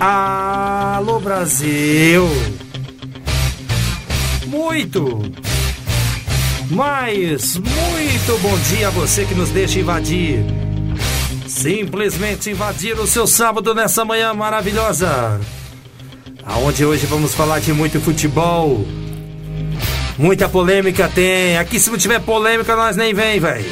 Alô Brasil! Muito, mas muito bom dia a você que nos deixa invadir. Simplesmente invadir o seu sábado nessa manhã maravilhosa. Aonde hoje vamos falar de muito futebol. Muita polêmica tem. Aqui se não tiver polêmica nós nem vem, velho.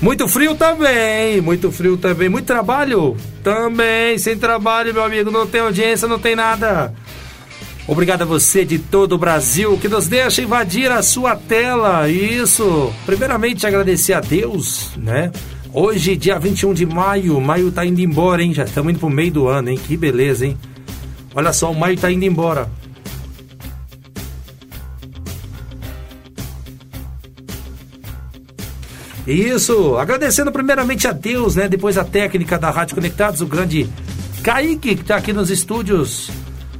Muito frio também, muito frio também. Muito trabalho também. Sem trabalho, meu amigo, não tem audiência, não tem nada. Obrigado a você de todo o Brasil que nos deixa invadir a sua tela. Isso. Primeiramente agradecer a Deus, né? Hoje, dia 21 de maio, maio tá indo embora, hein? Já estamos indo pro meio do ano, hein? Que beleza, hein? Olha só, o maio tá indo embora. Isso, agradecendo primeiramente a Deus, né? Depois a técnica da Rádio Conectados, o grande Kaique, que está aqui nos estúdios,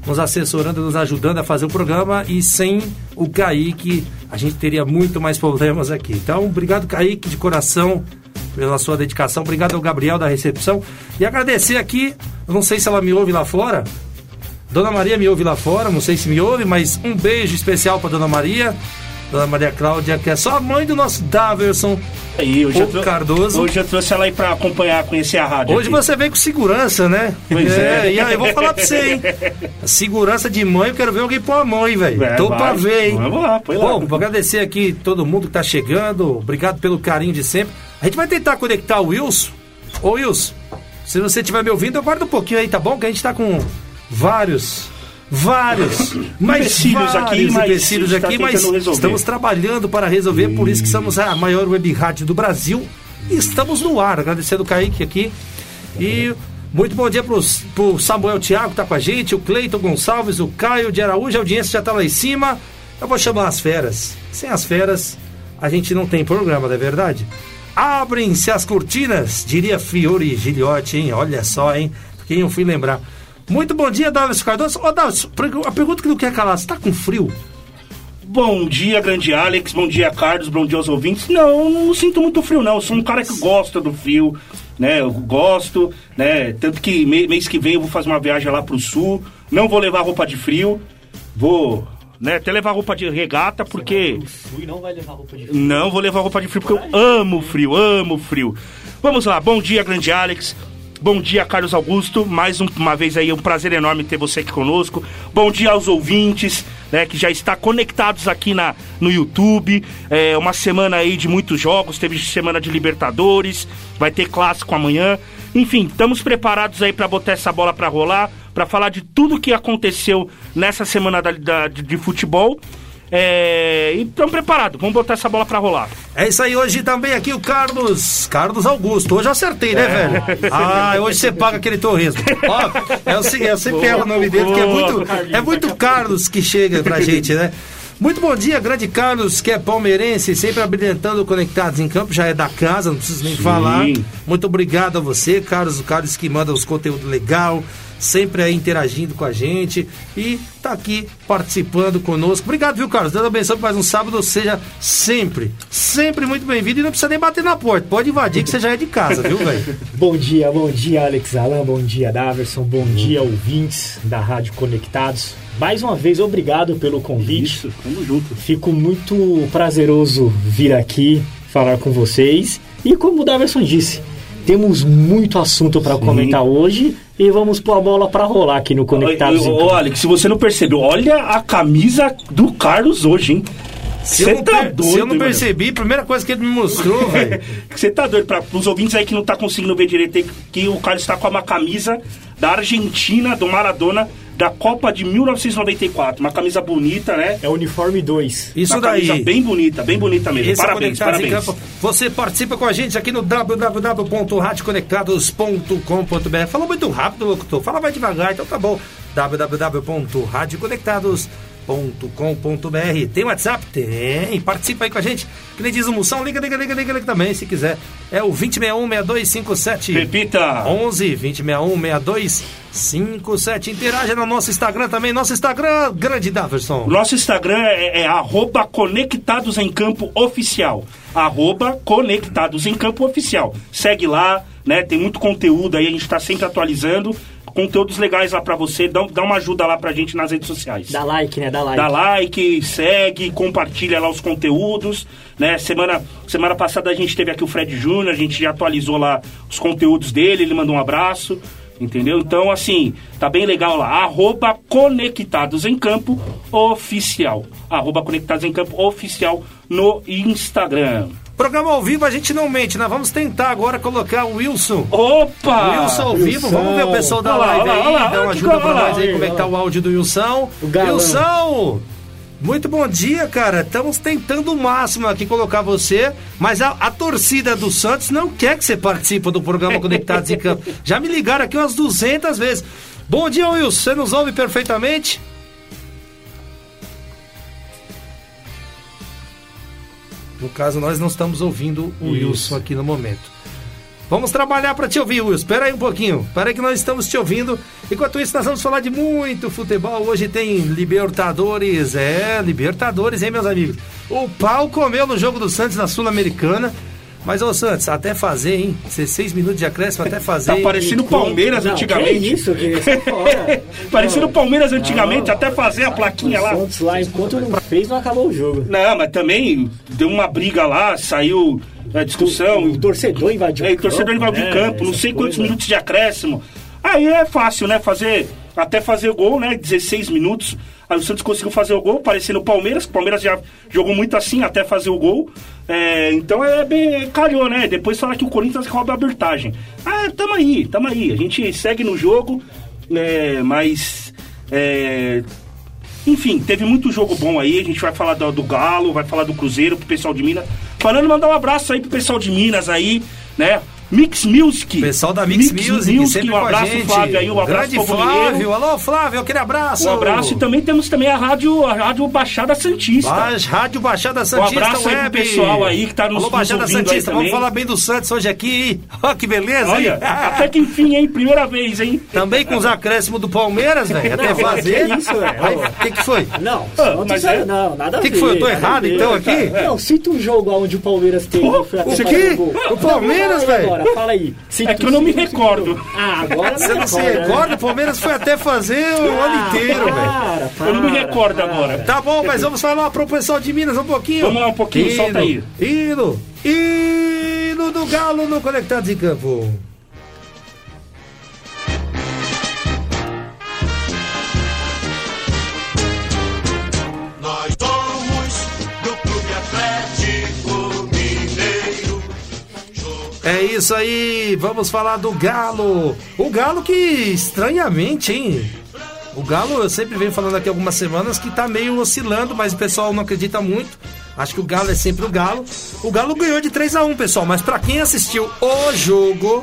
nos assessorando, nos ajudando a fazer o programa. E sem o Kaique, a gente teria muito mais problemas aqui. Então, obrigado, Kaique, de coração, pela sua dedicação. Obrigado ao Gabriel da recepção. E agradecer aqui, não sei se ela me ouve lá fora. Dona Maria me ouve lá fora, não sei se me ouve, mas um beijo especial para Dona Maria. Dona Maria Cláudia, que é só a mãe do nosso Daverson Aí, hoje, eu Cardoso. hoje eu trouxe ela aí pra acompanhar, conhecer a rádio. Hoje aqui. você vem com segurança, né? Pois é. E aí, eu vou falar pra você, hein? Segurança de mãe, eu quero ver alguém pôr a mão, hein, velho? É, Tô vai. pra ver, hein? Vamos lá, põe lá. Bom, vou agradecer aqui todo mundo que tá chegando. Obrigado pelo carinho de sempre. A gente vai tentar conectar o Wilson. Ô, Wilson, se você estiver me ouvindo, aguarda um pouquinho aí, tá bom? Que a gente tá com vários. Vários, mas Empecilhos vários aqui, mas empecilhos tá aqui, mas resolver. estamos trabalhando para resolver, por isso que somos a maior web rádio do Brasil. E estamos no ar, agradecendo o Kaique aqui. E muito bom dia pro, pro Samuel Thiago que tá com a gente, o Cleiton Gonçalves, o Caio de Araújo, a audiência já tá lá em cima. Eu vou chamar as feras. Sem as feras, a gente não tem programa, não é verdade? Abrem-se as cortinas, diria Fiore Giliotti, hein? Olha só, hein? Quem eu fui lembrar. Muito bom dia, Davis Cardoso. Ô, Davis, a pergunta que não quer calar, você tá com frio? Bom dia, grande Alex. Bom dia, Carlos. Bom dia aos ouvintes. Não, não sinto muito frio, não. Eu sou um cara que gosta do frio, né? Eu gosto, né? Tanto que mês que vem eu vou fazer uma viagem lá pro sul. Não vou levar roupa de frio. Vou, né? Até levar roupa de regata, porque. Não vai levar roupa de frio. Não vou levar roupa de frio porque eu amo frio, amo frio. Vamos lá, bom dia, grande Alex. Bom dia, Carlos Augusto. Mais um- uma vez aí, um prazer enorme ter você aqui conosco. Bom dia aos ouvintes, né, que já está conectados aqui na, no YouTube. É uma semana aí de muitos jogos. Teve semana de Libertadores, vai ter clássico amanhã. Enfim, estamos preparados aí para botar essa bola para rolar, para falar de tudo que aconteceu nessa semana da- da- de- de futebol. É, e estamos preparados, vamos botar essa bola pra rolar. É isso aí, hoje também aqui o Carlos, Carlos Augusto. Hoje eu acertei, né, velho? Ah, hoje você paga aquele torresmo. Ó, é o seguinte, eu sempre erro o nome dele, porque é muito, é muito Carlos que chega pra gente, né? Muito bom dia, grande Carlos, que é palmeirense, sempre habilitando Conectados em Campo, já é da casa, não preciso nem Sim. falar. Muito obrigado a você, Carlos, o Carlos que manda os conteúdos legal, sempre aí interagindo com a gente e tá aqui participando conosco. Obrigado, viu, Carlos? Deus abençoe mais um sábado, seja sempre, sempre muito bem-vindo e não precisa nem bater na porta, pode invadir que você já é de casa, viu, velho? Bom dia, bom dia, Alex Alan, bom dia, Daverson, bom dia, ouvintes da Rádio Conectados. Mais uma vez, obrigado pelo convite. tamo junto. Fico muito prazeroso vir aqui falar com vocês. E como o Daverson disse, temos muito assunto para comentar hoje e vamos pôr a bola para rolar aqui no Conectados. Ô, Campo. Alex, se você não percebeu, olha a camisa do Carlos hoje, hein? Você tá doido, se eu não mano? percebi, a primeira coisa que ele me mostrou, velho. Você tá doido para os ouvintes aí que não tá conseguindo ver direito aí, que o Carlos está com uma camisa da Argentina, do Maradona, da Copa de 1994. Uma camisa bonita, né? É o uniforme 2. Isso uma daí. camisa bem bonita, bem bonita mesmo. Esse é parabéns, em parabéns. Você participa com a gente aqui no www.radioconectados.com.br. Falou muito rápido, locutor. Fala mais devagar, então tá bom. www.radioconectados.com.br www.radiocultura.com.br. Tem WhatsApp? Tem. Participa aí com a gente. Que nem diz o Moção, liga, liga, liga, liga, liga também, se quiser. É o 2061-6257. Repita! 11 2061-6257. Interaja no nosso Instagram também. Nosso Instagram, grande Daverson. Nosso Instagram é, é arroba Conectados em Campo Oficial. Arroba Conectados em Campo Oficial. Segue lá, né? Tem muito conteúdo aí, a gente tá sempre atualizando. Conteúdos legais lá pra você, dá, dá uma ajuda lá pra gente nas redes sociais. Dá like, né? Dá like. Dá like, segue, compartilha lá os conteúdos, né? Semana, semana passada a gente teve aqui o Fred Júnior, a gente já atualizou lá os conteúdos dele, ele mandou um abraço, entendeu? Então, assim, tá bem legal lá. Arroba Conectados em Campo Oficial. Arroba Conectados em Campo Oficial no Instagram. Programa ao vivo a gente não mente, nós vamos tentar agora colocar o Wilson. Opa! Wilson ao vivo, Wilson. vamos ver o pessoal da Olha lá, live olha lá, aí, olha lá, dá uma ajuda pra nós aí, como é que tá o áudio do Wilson. Wilson! Muito bom dia, cara. Estamos tentando o máximo aqui colocar você, mas a, a torcida do Santos não quer que você participe do programa Conectados em Campo. Já me ligaram aqui umas 200 vezes. Bom dia, Wilson. Você nos ouve perfeitamente? No caso, nós não estamos ouvindo o Isso. Wilson aqui no momento. Vamos trabalhar para te ouvir, Wilson. Espera aí um pouquinho. Espera aí que nós estamos te ouvindo. Enquanto isso, nós vamos falar de muito futebol. Hoje tem Libertadores. É, Libertadores, hein, meus amigos? O pau comeu no jogo do Santos na Sul-Americana. Mas, ô Santos, até fazer, hein? 16 minutos de acréscimo até fazer. Tá parecendo o Palmeiras Não, antigamente. Que isso, que fora. Parecendo o Palmeiras antigamente, até fazer a plaquinha lá. Santos lá, enquanto não fez, não acabou o jogo. Não, mas também deu uma briga lá, saiu a discussão. O torcedor invadiu É, o torcedor campo, invadiu né? o campo, não sei quantos coisa. minutos de acréscimo. Aí é fácil, né? Fazer. Até fazer o gol, né? 16 minutos. Aí o Santos conseguiu fazer o gol, parecendo o Palmeiras. O Palmeiras já jogou muito assim, até fazer o gol. É, então é bem. calhou, né? Depois fala que o Corinthians rouba a abertagem. Ah, tamo aí, tamo aí. A gente segue no jogo, né? Mas. É, enfim, teve muito jogo bom aí. A gente vai falar do, do Galo, vai falar do Cruzeiro pro pessoal de Minas. Falando, mandar um abraço aí pro pessoal de Minas aí, né? Mix Music. Pessoal da Mix, Music, sempre um com a abraço, gente. Flávio aí, um abraço Grande Flávio. Alô, Flávio, aquele abraço. Um abraço e também temos também a rádio, a rádio Baixada Santista. Mas Rádio Baixada Santista Um abraço aí pro Web. pessoal aí que tá nos- Alô, Baixada Santista, vamos falar bem do Santos hoje aqui. Ó, que beleza, Olha, hein? até que enfim, hein? Primeira vez, hein? Também com os acréscimos do Palmeiras, velho, até fazer. que isso, velho. Aí, O que, que foi? Não, Ah, mas é- não, nada a Que ver. que foi? Eu tô errado, ver. então, aqui? Não, cita um jogo onde o Palmeiras teve. Isso aqui? O Palmeiras, velho? Agora, fala aí. É que eu não me recordo. Ah, agora Você não se recorda? O Palmeiras foi até fazer o ano Ah, inteiro, velho. Eu não me recordo para. agora. Tá bom, mas vamos falar pro pessoal de Minas um pouquinho. Vamos lá um pouquinho, solta aí. Hino, hino do Galo no Conectados em Campo. É isso aí, vamos falar do Galo. O Galo que estranhamente, hein? O Galo, eu sempre venho falando aqui algumas semanas que tá meio oscilando, mas o pessoal não acredita muito. Acho que o Galo é sempre o Galo. O Galo ganhou de 3 a 1 pessoal, mas pra quem assistiu o jogo,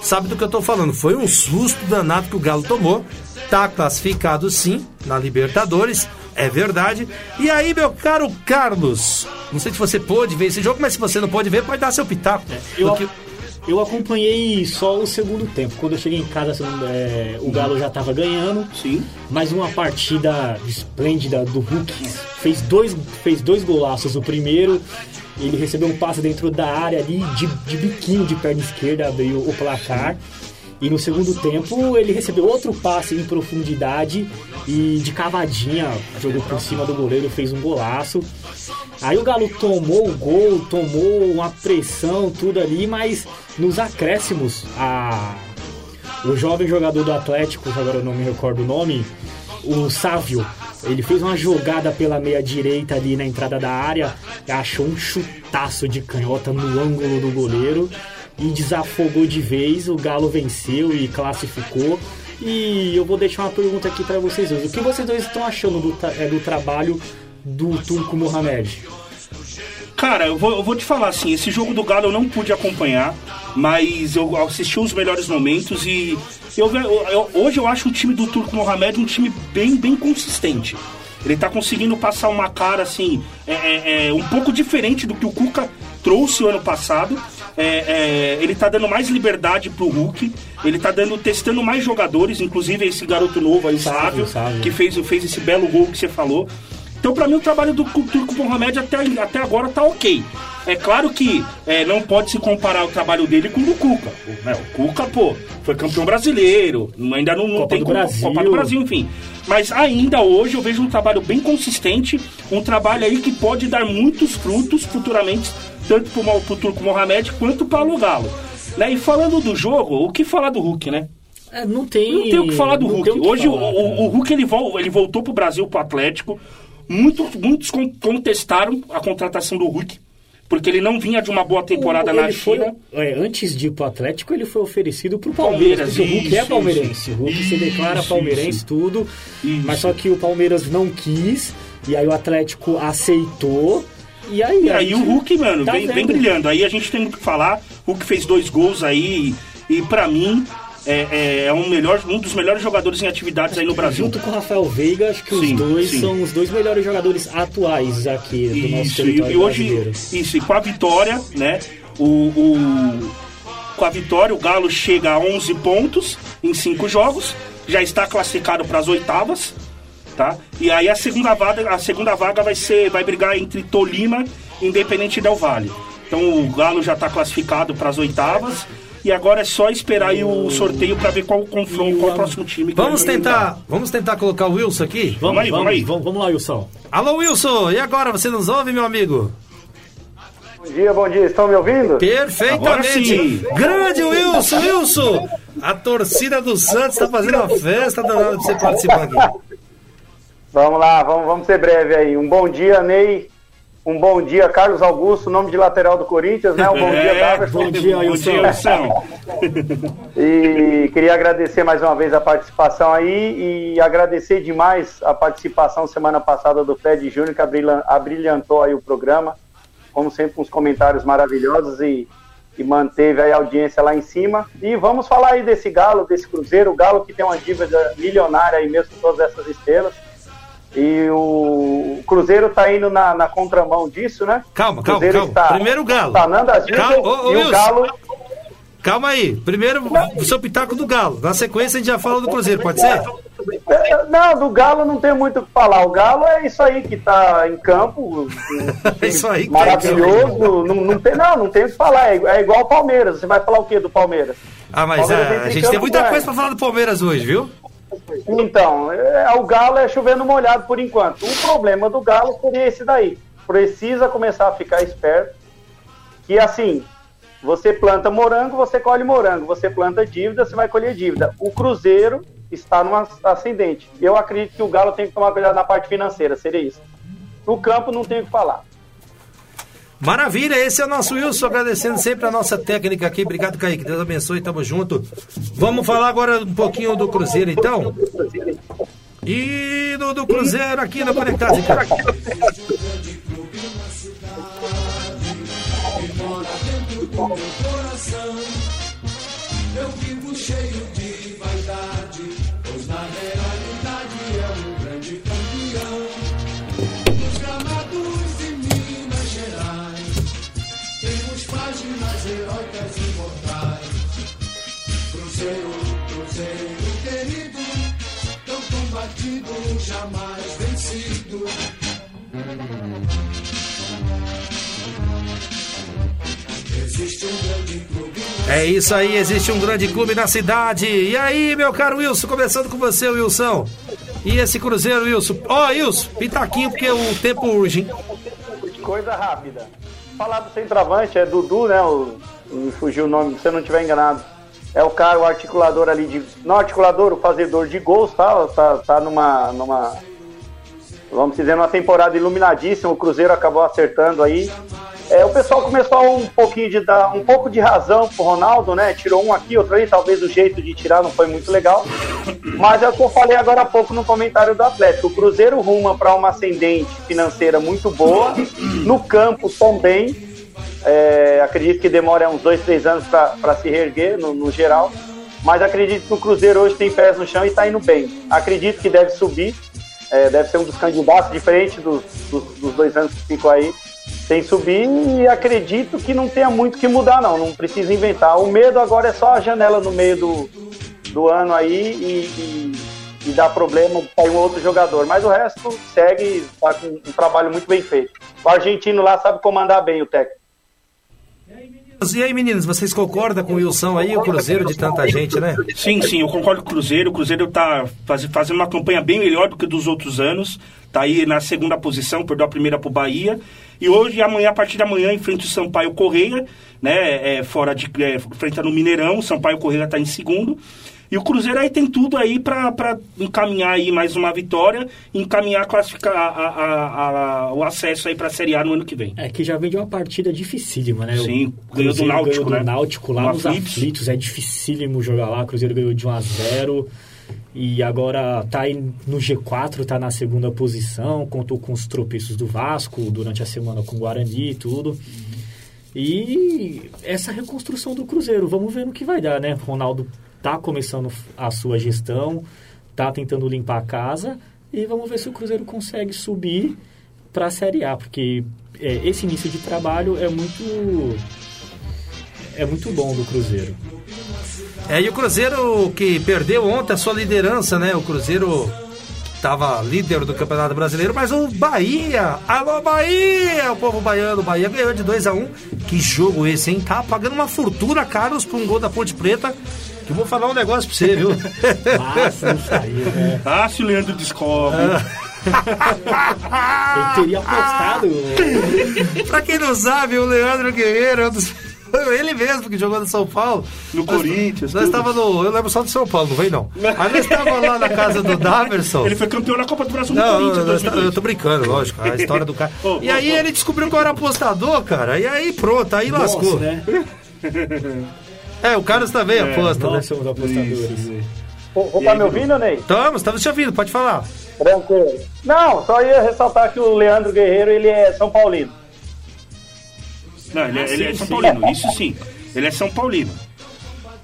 sabe do que eu tô falando. Foi um susto danado que o Galo tomou. Tá classificado sim na Libertadores, é verdade. E aí, meu caro Carlos, não sei se você pôde ver esse jogo, mas se você não pode ver, pode dar seu pitaco. Eu, Porque- eu acompanhei só o segundo tempo. Quando eu cheguei em casa, segundo- é, o Galo já estava ganhando. Sim. Mais uma partida esplêndida do Hulk. Fez dois, fez dois golaços. O primeiro, ele recebeu um passe dentro da área ali, de, de biquinho de perna esquerda, abriu o placar. E no segundo tempo, ele recebeu outro passe em profundidade e de cavadinha, jogou por cima do goleiro, fez um golaço. Aí o Galo tomou o gol, tomou uma pressão, tudo ali, mas nos acréscimos, a o jovem jogador do Atlético, agora eu não me recordo o nome, o Sávio, ele fez uma jogada pela meia direita ali na entrada da área, achou um chutaço de canhota no ângulo do goleiro e desafogou de vez. O Galo venceu e classificou. E eu vou deixar uma pergunta aqui para vocês dois. O que vocês dois estão achando do, é, do trabalho do Turco Mohamed? Cara, eu vou, eu vou te falar assim, esse jogo do Galo eu não pude acompanhar, mas eu assisti os melhores momentos e eu- eu- hoje eu acho o time do Turco Mohamed um time bem, bem consistente. Ele tá conseguindo passar uma cara assim, é, é, é, um pouco diferente do que o Cuca trouxe o ano passado. É, é, ele tá dando mais liberdade pro Hulk, ele tá dando, testando mais jogadores, inclusive esse garoto novo aí, Sávio, que fez, fez esse belo gol que você falou. Então, pra mim, o trabalho do Turco Mohamed até, até agora tá ok. É claro que é, não pode se comparar o trabalho dele com o do Cuca. O, né, o Cuca, pô, foi campeão brasileiro, ainda não, não Copa tem do como- Brasil. Copa do Brasil, enfim. Mas ainda hoje eu vejo um trabalho bem consistente, um trabalho aí que pode dar muitos frutos futuramente, tanto pro, Turco Mohamed quanto para o Galo. Né? E falando do jogo, o que falar do Hulk, né? É, não tem. Não tem o que falar do Hulk. Hoje o- falar, o, o Hulk ele, vol- ele voltou pro Brasil, pro Atlético. Muito, muitos con- contestaram a contratação do Hulk, porque ele não vinha de uma boa temporada Ele na foi- China. é, antes de ir pro Atlético, ele foi oferecido pro Palmeiras. Palmeiras, o Hulk é palmeirense. o Hulk se declara palmeirense, isso. tudo. Isso. Mas só que o Palmeiras não quis. E aí o Atlético aceitou. E aí, E aí o Hulk, mano, tá vem, vem brilhando. Aí a gente tem muito o que falar. O Hulk fez dois gols aí. E, e pra mim, é, é, é um, melhor, um dos melhores jogadores em atividades aí no Brasil. Junto com o Rafael Veiga, acho que Sim, os dois sim. são os dois melhores jogadores atuais aqui do nosso Isso, e, território e hoje, brasileiro. isso, e com a vitória, né? O, o- com a vitória, o Galo chega a 11 pontos em 5 jogos, já está classificado para as oitavas, tá? E aí a segunda vaga, a segunda vaga vai ser, vai brigar entre Tolima e Independente Del Vale. Então o Galo já está classificado para as oitavas. E agora é só esperar aí o sorteio para ver qual o confronto, qual o próximo time. que Vamos vai tentar, vamos tentar colocar o Wilson aqui? Vamos aí, vamos aí. Vamos, vamos lá, Wilson. Alô, Wilson, e agora? Você nos ouve, meu amigo? Bom dia, bom dia. Estão me ouvindo? Perfeitamente. Grande Wilson, Wilson. A torcida do Santos está fazendo uma festa danada pra você participar aqui. Vamos lá, vamos, vamos ser breve aí. Um bom dia, Ney. Um bom dia, Carlos Augusto, nome de lateral do Corinthians, né? Um bom dia, Daverson. bom dia, bom Wilson. dia, Wilson. E queria agradecer mais uma vez a participação aí e agradecer demais a participação semana passada do Fred Júnior, que abrilhan- abrilhantou aí o programa, como sempre, com os comentários maravilhosos e, e manteve aí a audiência lá em cima. E vamos falar aí desse Galo, desse Cruzeiro, o Galo que tem uma dívida milionária aí mesmo com todas essas estrelas. E o Cruzeiro tá indo na, na contramão disso, né? Calma, calma, Cruzeiro calma. está Primeiro o Galo. sanando as Calma, ô, ô, e Wilson. o Galo Calma aí. Primeiro o seu pitaco do Galo. Na sequência a gente já fala do Cruzeiro, pode ser? Não, do Galo não tem muito o que falar. O Galo é isso aí que tá em campo. É isso aí que tá Maravilhoso. Não, não, tem, não, não tem o que falar. É, é igual o Palmeiras. Você vai falar o que do Palmeiras? Ah, mas ah, a em gente tem muita coisa pra falar do Palmeiras hoje, viu? Então, é, o Galo é chovendo molhado por enquanto. O problema do Galo seria esse daí. Precisa começar a ficar esperto. Que assim, você planta morango, você colhe morango. Você planta dívida, você vai colher dívida. O Cruzeiro está numa ascendente. Eu acredito que o Galo tem que tomar cuidado na parte financeira, seria isso. No campo não tem o que falar. Maravilha, esse é o nosso Wilson, agradecendo sempre a nossa técnica aqui. Obrigado, Kaique. Deus abençoe, tamo junto. Vamos falar agora um pouquinho do Cruzeiro, então? E do, do Cruzeiro aqui em Casa. Eu vivo cheio de imortais. Cruzeiro, Cruzeiro querido, tão combatido, jamais vencido. É isso aí, existe um grande clube na cidade. E aí, meu caro Wilson, começando com você, Wilson. E esse Cruzeiro, Wilson? Ó, Wilson, pitaquinho, porque o tempo urge? Coisa rápida. Falar do centroavante é Dudu, né? O, me fugiu o nome, se eu não estiver enganado. É o cara, o articulador ali de. Não articulador, o fazedor de gols, tá? Tá, tá numa, numa. Vamos dizer, numa temporada iluminadíssima. O Cruzeiro acabou acertando aí. É, o pessoal começou um pouquinho de dar um pouco de razão pro Ronaldo, né? Tirou um aqui, outro ali, talvez o jeito de tirar não foi muito legal. Mas é o que eu falei agora há pouco no comentário do Atlético. O Cruzeiro ruma para uma ascendente financeira muito boa, no campo também. É, acredito que demora uns dois, três anos para se reerguer no, no geral. Mas acredito que o Cruzeiro hoje tem pés no chão e está indo bem. Acredito que deve subir. É, deve ser um dos candidatos, diferente dos, dos, dos dois anos que ficou aí sem subir. E acredito que não tenha muito que mudar, não. Não precisa inventar. O medo agora é só a janela no meio do, do ano aí e, e, e dar problema para um outro jogador. Mas o resto segue, tá com um trabalho muito bem feito. O argentino lá sabe comandar bem o técnico. E aí, meninos, vocês concordam com o Wilson aí, o Cruzeiro de tanta gente, né? Sim, sim, eu concordo com o Cruzeiro. O Cruzeiro tá faz- fazendo uma campanha bem melhor do que dos outros anos. Tá aí na segunda posição, perdeu a primeira pro Bahia. E hoje, amanhã, a partir de amanhã, enfrenta o Sampaio Correia, né? É, fora de. É, enfrenta no Mineirão, o Sampaio Correia tá em segundo. E o Cruzeiro aí tem tudo aí pra pra encaminhar aí mais uma vitória encaminhar a classificar a- a- a- a- o acesso aí pra Série A no ano que vem. É que já vem de uma partida dificílima, né? Sim, o ganhou do Náutico, ganhou do né? Náutico lá No nos Aflitos. aflitos. É dificílimo jogar lá. O Cruzeiro ganhou de 1 a 0 e agora tá aí no G4, tá na segunda posição, contou com os tropeços do Vasco durante a semana com o Guarani e tudo. E essa reconstrução do Cruzeiro, vamos ver no que vai dar, né? Ronaldo tá começando a sua gestão, tá tentando limpar a casa e vamos ver se o Cruzeiro consegue subir para a Série A, porque é, esse início de trabalho é muito é muito bom do Cruzeiro. É, e o Cruzeiro que perdeu ontem a sua liderança, né? O Cruzeiro tava líder do Campeonato Brasileiro, mas o Bahia, alô Bahia, o povo baiano, o Bahia ganhou de 2 a 1 Que jogo esse, hein? Tá pagando uma fortuna, Carlos, por um gol da Ponte Preta. Que eu vou falar um negócio pra você, viu? Não saiu, né? Ah, se o Leandro descobre. Ele teria apostado. pra quem não sabe, o Leandro Guerreiro é um dos. Ele mesmo que jogou no São Paulo. No Nós- Corinthians, Nós estava no. Eu lembro só do São Paulo, não veio não. Aí nós estávamos lá na casa do Daverson. Ele foi campeão na Copa do Brasil no Não, Corinthians eu, eu, 2002. eu tô brincando, lógico. A história do cara. Ô, E ô, aí ô. ele descobriu que eu era apostador, cara. E aí pronto, aí lascou. Nós, né? É, o Carlos também aposta, né? Nós somos apostadores. Vou tá me ouvindo, Ney? Estamos, estamos te ouvindo, pode falar. Tranquilo. Não, só ia ressaltar que o Leandro Guerreiro, ele é São Paulino. Não, ele, é- Ah, ele é sim, São sim. Paulino, isso sim. Ele é São Paulino.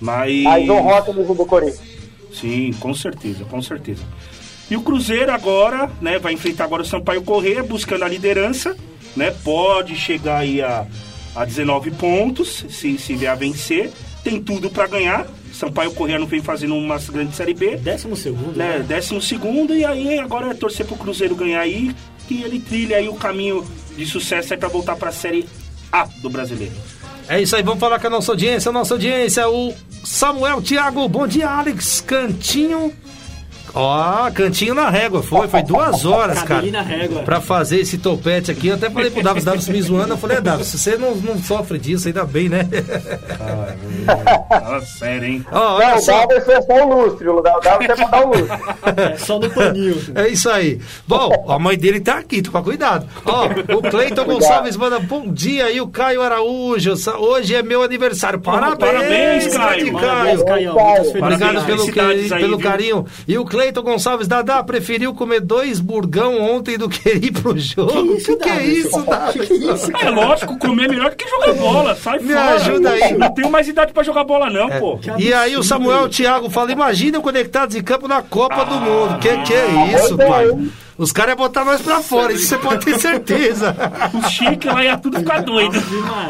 Mas. Mas um rótulo do Corinthians. Sim, com certeza, com certeza. E o Cruzeiro agora, né, vai enfrentar agora o Sampaio Correia, buscando a liderança, né? Pode chegar aí a, a 19 pontos, se, se vier a vencer. Tem tudo pra ganhar. Sampaio Correia não vem fazendo uma grande Série B. Décimo segundo, né, né? décimo segundo, e aí agora é torcer pro Cruzeiro ganhar aí, que ele trilha aí o caminho de sucesso aí pra voltar pra Série A do Brasileiro. É isso aí, vamos falar com a nossa audiência. A nossa audiência, o Samuel Thiago. Bom dia, Alex. Cantinho. Ó, cantinho na régua. Foi, foi duas horas, cara. Cabelinho na régua. Pra fazer esse topete aqui, eu até falei pro Davis, Davis me zoando, eu falei, é, Davis, você não, não sofre disso, ainda bem, né? Fala sério, hein? Ó, Não, olha o só, Dalvin é só o lustre. O Dalvin é pra dar o lustre. É só no paninho. é isso aí. Bom, a mãe dele tá aqui, toma cuidado. Ó, o Cleiton Gonçalves manda bom dia aí, o Caio Araújo, hoje é meu aniversário, parabéns, parabéns, grande Caio. Parabéns, Caio. Obrigado pelo, aí, pelo viu? carinho. E o Cleiton Gonçalves, Dadá, preferiu comer dois burgão ontem do que ir pro jogo. que, que é isso, isso, É lógico, comer é melhor do que jogar bola, sai Me fora. ajuda aí. Não tenho mais idade pra jogar bola não, pô. E aí o Samuel Thiago fala, imagina o Conectados em Campo na Copa do Mundo. Que que é isso, pai? Os caras iam botar nós pra fora, isso você pode ter certeza. O Chique lá ia tudo ficar doido.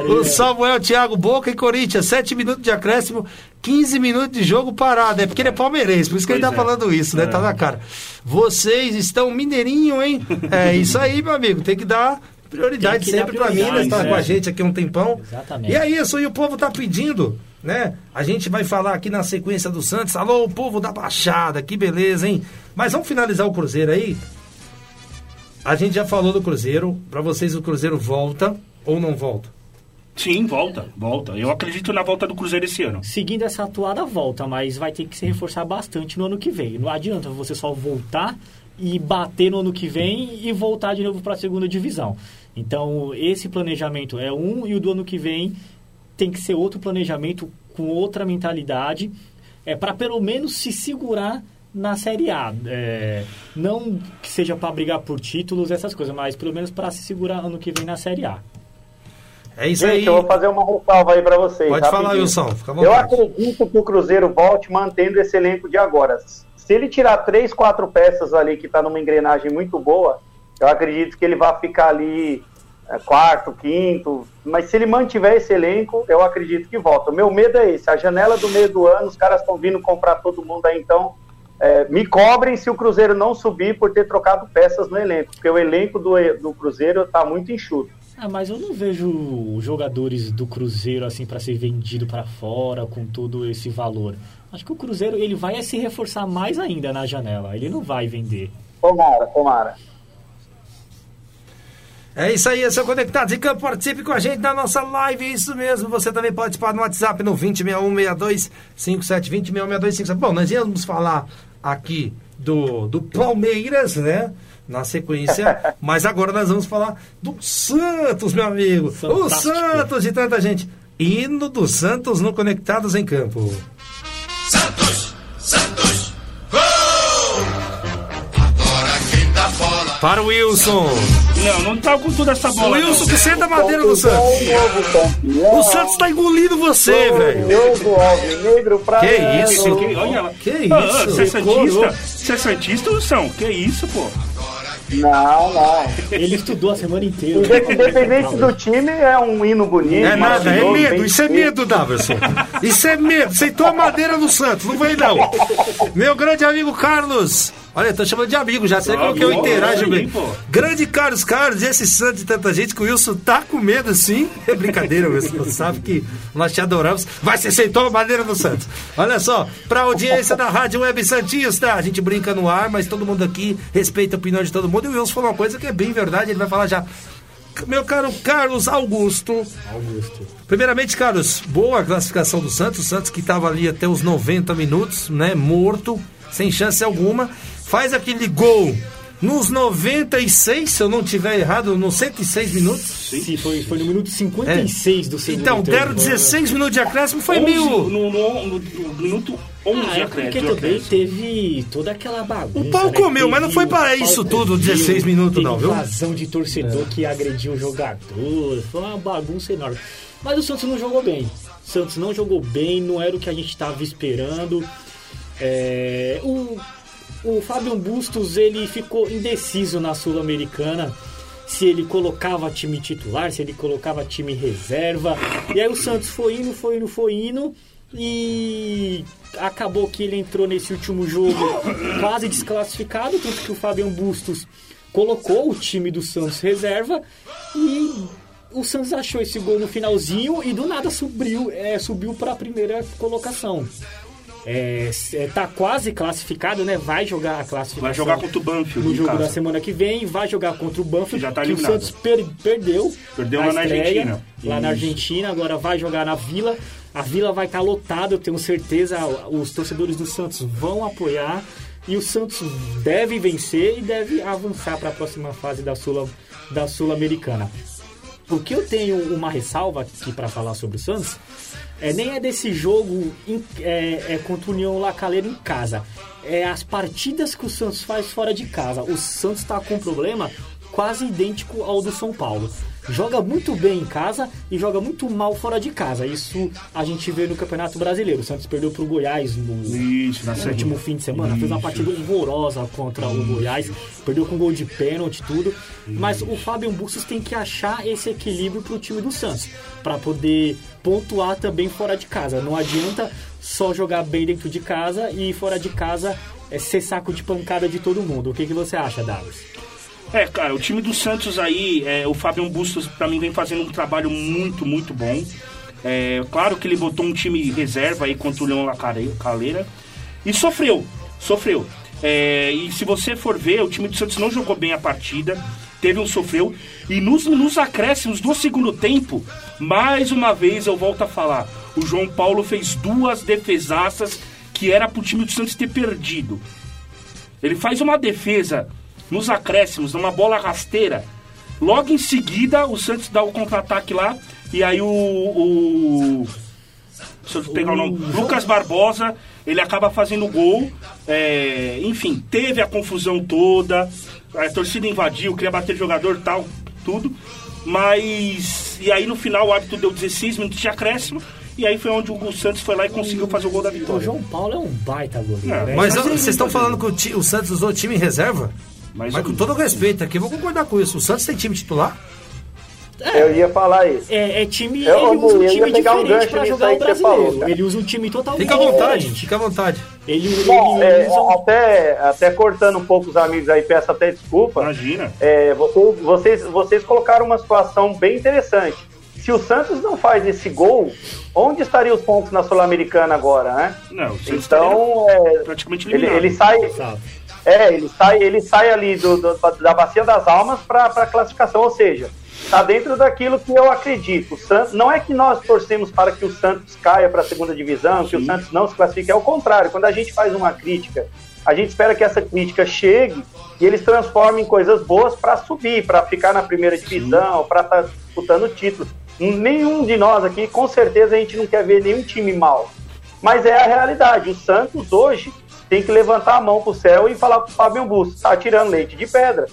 O Samuel Thiago, Boca e Corinthians, 7 minutos de acréscimo, 15 minutos de jogo parado. É porque ele é palmeirense, por isso que ele tá Pois é. falando isso, né? Tá na cara. Vocês estão mineirinho, hein? É isso aí, meu amigo. Tem que dar prioridade que sempre pra prioridade, Minas, tá é. com a gente aqui um tempão. Exatamente. E é isso, e o povo tá pedindo, né? A gente vai falar aqui na sequência do Santos. Alô, o povo da Baixada, que beleza, hein? Mas vamos finalizar o Cruzeiro aí. A gente já falou do Cruzeiro. Pra vocês, o Cruzeiro volta ou não volta? Sim, volta, volta. Eu acredito na volta do Cruzeiro esse ano. Seguindo essa atuada volta, mas vai ter que se reforçar bastante no ano que vem. Não adianta você só voltar e bater no ano que vem e voltar de novo para a segunda divisão. Então, esse planejamento é um e o do ano que vem tem que ser outro planejamento com outra mentalidade, é para pelo menos se segurar na Série A. É, não que seja para brigar por títulos, essas coisas, mas pelo menos para se segurar ano que vem na Série A. É isso aí. Gente, eu vou fazer uma ressalva aí pra vocês. Pode falar, rapidinho. Wilson. Fica à Eu vontade. acredito que o Cruzeiro volte mantendo esse elenco de agora. se ele tirar três, quatro peças ali que tá numa engrenagem muito boa, eu acredito que ele vai ficar ali é, quarto, quinto. Mas se ele mantiver esse elenco, eu acredito que volta. O meu medo é esse. A janela do meio do ano, os caras estão vindo comprar todo mundo aí, então é, me cobrem se o Cruzeiro não subir por ter trocado peças no elenco, porque o elenco do, do Cruzeiro está muito enxuto. Ah, mas eu não vejo jogadores do Cruzeiro assim para ser vendido para fora com todo esse valor. Acho que o Cruzeiro ele vai se reforçar mais ainda na janela. Ele não vai vender. Tomara, tomara. É isso aí, seu Conectados em Campo. Participe com a gente na nossa live, é isso mesmo. Você também pode participar no WhatsApp no 206162 57 206162 Bom, nós íamos falar aqui do, do Palmeiras, né? Na sequência, mas agora nós vamos falar do Santos, meu amigo. O Fantástico. Santos de tanta gente. Hino do Santos no Conectados em Campo. Santos, Santos, gol! Agora quem dá bola. Para o Wilson. Não, não tá com toda essa O bola. Wilson não. que senta a madeira do Santos. O Santos tá engolindo você, velho. Que isso? Que, olha lá. Que Ah, ah, isso? Você é Decorou. Santista? Você é Santista, Wilson? Que isso, pô? Não, não. Ele estudou a semana inteira. Independente do time, é um hino bonito. É nada, é medo, isso é medo, Daverson. Isso é medo. Sentou a madeira no Santos, não vem não. Meu grande amigo Carlos. Olha, eu tô chamando de amigo já, sei Ah, como que eu interajo bem. Grande Carlos Carlos, esse Santos de tanta gente que o Wilson tá com medo sim. É brincadeira, Wilson, você sabe que nós te adoramos. Vai, você sentou a madeira no Santos. Olha só, pra audiência da Rádio Web Santista, a gente brinca no ar, mas todo mundo aqui respeita a opinião de todo mundo. E o Wilson falou uma coisa que é bem verdade, ele vai falar já. Meu caro Carlos Augusto, Augusto. Primeiramente, Carlos, boa classificação do Santos. O Santos que estava ali até os 90 minutos, né? Morto, sem chance alguma. Faz aquele gol nos 96, se eu não tiver errado, nos 106 minutos. Sim, foi, foi no minuto 56 do segundo Então, tempo. deram 16 minutos de acréscimo, foi 11, meio. No, no, no- no minuto 11 Ah, é acréscimo, porque de teve toda aquela bagunça. O pau né? comeu, mas não foi para isso tudo, comeu, 16 minutos não, viu? invasão de torcedor que agrediu o jogador. Foi uma bagunça enorme. Mas o Santos não jogou bem. O Santos não jogou bem, não era o que a gente estava esperando. É, o, o Fábio Bustos ele ficou indeciso na Sul-Americana se ele colocava time titular, se ele colocava time reserva. E aí o Santos foi indo, foi indo, foi indo. E acabou que ele entrou nesse último jogo quase desclassificado, tanto que o Fabian Bustos colocou o time do Santos reserva e o Santos achou esse gol no finalzinho e do nada subiu, é, subiu para a primeira colocação. É, é, tá quase classificado, né? Vai jogar a classificação. Vai jogar contra o Banfield no jogo da semana que vem, vai jogar contra o Banfield, Já tá que o. Santos per- perdeu. Perdeu na lá na estreia, Argentina. Lá na Isso. Argentina, agora vai jogar na Vila. A Vila vai estar lotada, eu tenho certeza. Os torcedores do Santos vão apoiar. E o Santos deve vencer e deve avançar para a próxima fase da Sul da Sul-Americana. O que eu tenho uma ressalva aqui para falar sobre o Santos é nem é desse jogo é, é contra o União La Calera em casa. É as partidas que o Santos faz fora de casa. O Santos está com um problema quase idêntico ao do São Paulo. Joga muito bem em casa e joga muito mal fora de casa. Isso a gente vê no Campeonato Brasileiro. O Santos perdeu para o Goiás no, Isso, na no último fim de semana. Fez uma partida horrorosa contra o Goiás. Perdeu com gol de pênalti tudo. Mas o Fábio Bustos tem que achar esse equilíbrio pro time do Santos. para poder pontuar também fora de casa. Não adianta só jogar bem dentro de casa e fora de casa é ser saco de pancada de todo mundo. O que, que você acha, Dallas? É, cara, o time do Santos aí, é, o Fábio Bustos, pra mim, vem fazendo um trabalho muito, muito bom. É, claro que ele botou um time reserva aí contra o Leão Calera e sofreu, sofreu. É, e se você for ver, o time do Santos não jogou bem a partida, teve um sofreu. E nos, nos acréscimos do segundo tempo, mais uma vez eu volto a falar, o João Paulo fez duas defesaças que era pro time do Santos ter perdido. Ele faz uma defesa nos acréscimos, numa bola rasteira. Logo em seguida, o Santos dá o contra-ataque lá. E aí o. o deixa eu pegar o nome. Lucas Barbosa, ele acaba fazendo o gol. É, enfim, teve a confusão toda. A torcida invadiu, queria bater jogador tal, tudo. Mas. E aí no final o árbitro deu 16 minutos de acréscimo. E aí foi onde o Santos foi lá e conseguiu fazer o gol da O vitória. João Paulo é um baita goleiro. É? Mas vocês estão falando que o, o Santos usou time em reserva? Mas ou com todo respeito aqui, eu vou concordar com isso. O Santos tem time titular? Eu ia falar isso. É, é time. Eu- ele usa um time um diferente pra nisso jogar o falou, brasileiro. cara. ele usa um time totalmente Fica à vontade, diferente. fica à vontade. Ele, ele Bom, é, usa um- até, até cortando um pouco os amigos aí, peço até desculpa. Imagina. É, vocês, vocês, colocaram uma situação bem interessante. Se o Santos não faz esse gol, onde estariam os pontos na Sul-Americana agora, né? Não, o Santos Então, é, praticamente ele, eliminado. ele sai, Exato. É, ele sai, ele sai ali do, do- da bacia das almas para a classificação, ou seja, está dentro daquilo que eu acredito. O Santos, não é que nós torcemos para que o Santos caia para a segunda divisão, que o Santos não se classifique, é o contrário. Quando a gente faz uma crítica, a gente espera que essa crítica chegue e eles transformem em coisas boas para subir, para ficar na primeira divisão, para estar disputando o título. Nenhum de nós aqui, com certeza, a gente não quer ver nenhum time mal. Mas é a realidade. O Santos hoje tem que levantar a mão pro céu e falar pro Fábio Bustos, tá tirando leite de pedra.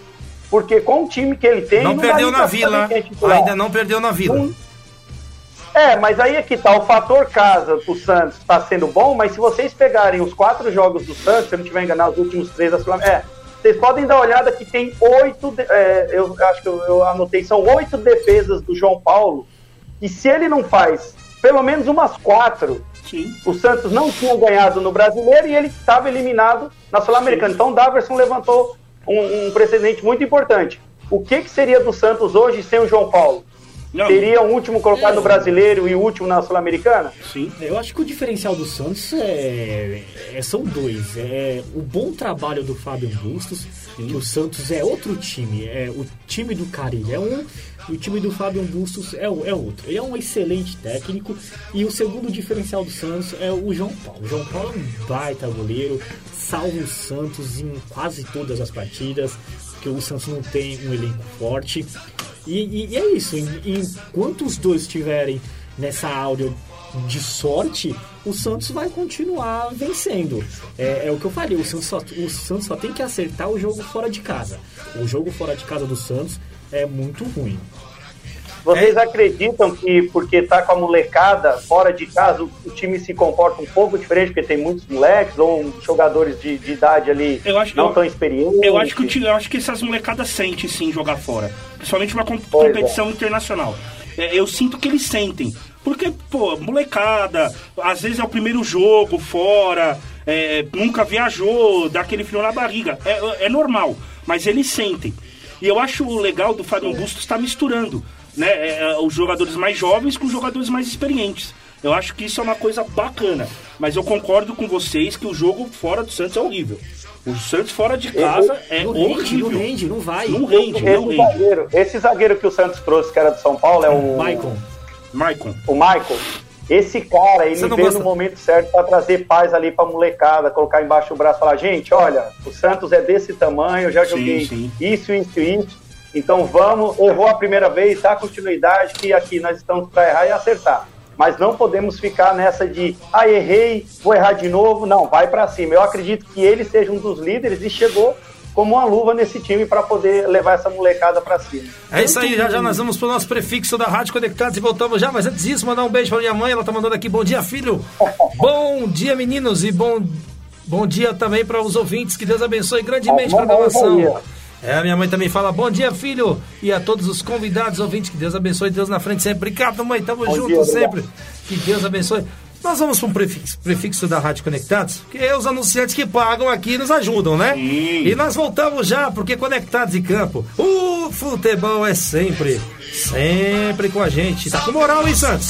Porque com o time que ele tem, Não dá perdeu na Vila, é ainda não perdeu na Vila. Não- É, mas aí é que tá, o fator casa pro Santos tá sendo bom, mas se vocês pegarem os quatro jogos do Santos, se eu não estiver enganado, os últimos três da sul é, vocês podem dar uma olhada que tem oito, de- é, eu acho que eu, eu anotei, são oito defesas do João Paulo, e se ele não faz pelo menos umas quatro, Sim. o Santos não tinha ganhado no Brasileiro e ele estava eliminado na Sul-Americana. Então o Daverson levantou um, um precedente muito importante. O que, que seria do Santos hoje sem o João Paulo? Não, Seria o último colocado no Brasileiro e o último na Sul-Americana? sim. Eu acho que o diferencial do Santos é, é- são dois. É o bom trabalho do Fábio Bustos, que o Santos é outro time. É o time do Carilho é um, e o time do Fábio Bustos é, é outro. Ele é um excelente técnico. E o segundo diferencial do Santos é o João Paulo. O João Paulo é um baita goleiro, salva o Santos em quase todas as partidas, porque o Santos não tem um elenco forte. E, e- e é isso, en- enquanto os dois estiverem nessa áurea de sorte, o Santos vai continuar vencendo. É, é o que eu falei, o Santos, só, o Santos só tem que acertar o jogo fora de casa. O jogo fora de casa do Santos é muito ruim. Vocês acreditam que porque tá com a molecada fora de casa, o, time se comporta um pouco diferente, porque tem muitos moleques ou jogadores de, de idade ali Eu acho- não eu- tão experientes? Eu acho que eu acho que essas molecadas sentem sim jogar fora. Principalmente uma com- Pois é. competição internacional. É, eu sinto que eles sentem. Porque, pô, molecada, às vezes é o primeiro jogo fora, é, nunca viajou, dá aquele frio na barriga. É, é normal, mas eles sentem. E eu acho legal do Fábio Bustos estar misturando né, é, é, os jogadores mais jovens com os jogadores mais experientes. Eu acho que isso é uma coisa bacana. Mas eu concordo com vocês que o jogo fora do Santos é horrível. O Santos fora de casa é não rende, horrível. não rende, não vai. Não rende, não Esse rende. zagueiro, esse zagueiro que o Santos trouxe, que era do São Paulo, é o Maicon. Maicon. o Michael. Esse cara, ele não veio gosta? no momento certo para trazer paz ali pra molecada, colocar embaixo o braço e falar, gente, olha, o Santos é desse tamanho, eu já Sim, joguei sim. isso, isso, isso. Então vamos, errou a primeira vez, dá continuidade, que aqui nós estamos para errar e acertar. Mas não podemos ficar nessa de, ah, errei, vou errar de novo. Não, vai para cima. Eu acredito que ele seja um dos líderes e chegou como uma luva nesse time para poder levar essa molecada para cima. É isso aí, já já nós vamos pro nosso prefixo da Rádio Conectados e voltamos já, mas antes disso, mandar um beijo pra minha mãe, ela tá mandando aqui, bom dia filho, bom dia meninos e bom, bom dia também para os ouvintes, que Deus abençoe grandemente a Bom, É, minha mãe também fala bom dia filho e a todos os convidados, ouvintes, que Deus abençoe, Deus na frente sempre. Obrigado mãe, tamo Bom junto dia, obrigado. sempre, que Deus abençoe. Nós vamos para um prefixo, prefixo da Rádio Conectados, que é os anunciantes que pagam aqui nos ajudam, né? Sim. E nós voltamos já, porque Conectados em Campo, o futebol é sempre, sempre com a gente. Tá com moral, hein, Santos?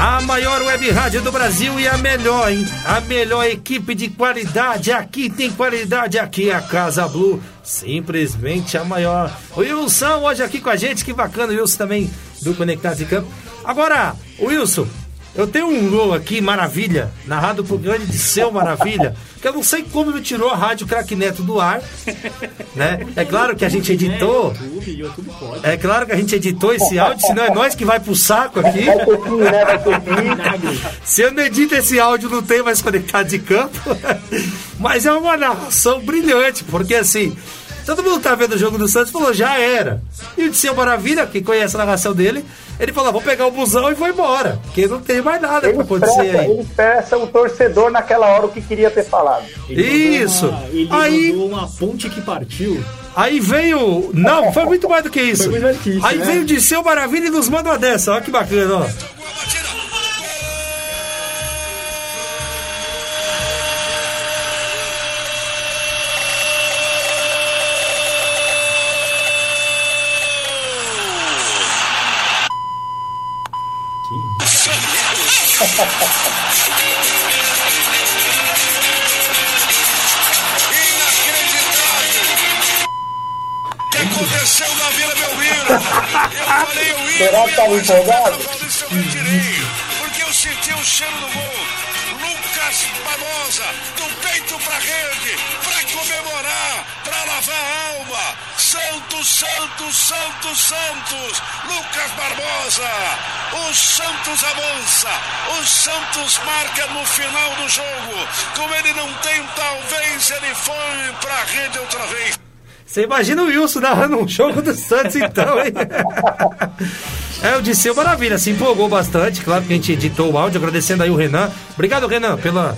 A maior web rádio do Brasil e a melhor, hein? A melhor equipe de qualidade. Aqui tem qualidade, aqui é a Casa Blue. Simplesmente a maior. O Wilson hoje aqui com a gente, que bacana. O Wilson também do Conectados em Campo. Agora, Wilson, eu tenho um gol aqui, maravilha, narrado por grande de seu Maravilha, que eu não sei como ele tirou a rádio Crack Neto do ar, né? É claro que a gente editou, é claro que a gente editou esse áudio, senão é nós que vai pro saco aqui. Né? Se eu não edito esse áudio, não tem mais conectado de campo. Mas é uma narração brilhante, porque assim, todo mundo tá vendo o jogo do Santos falou, já era. E o de seu Maravilha, que conhece a narração dele, ele falou, vou pegar o busão e vou embora. Porque não tem mais nada pra Ele acontecer expressa, aí. ele expressa o torcedor naquela hora o que queria ter falado. Ele Isso. uma- ele Aí- uma ponte que partiu. Aí veio. Não, foi muito mais do que isso. Foi muito mais que isso, Aí né? veio de seu Maravilha e nos manda uma dessa. Olha que bacana, ó. Acho empolgado? retirei, Porque eu senti o cheiro do gol. Lucas Barbosa, do peito pra rede, pra comemorar, pra lavar a alma. Santos, Santos, Santos, Santos. Lucas Barbosa. O Santos avança. O Santos marca no final do jogo. Como ele não tem, talvez ele foi pra rede outra vez. Você imagina o Wilson narrando um jogo do Santos, então, hein? É, o Disseu Maravilha, se empolgou bastante. Claro que a gente editou o áudio, agradecendo aí o Renan. Obrigado, Renan, pela,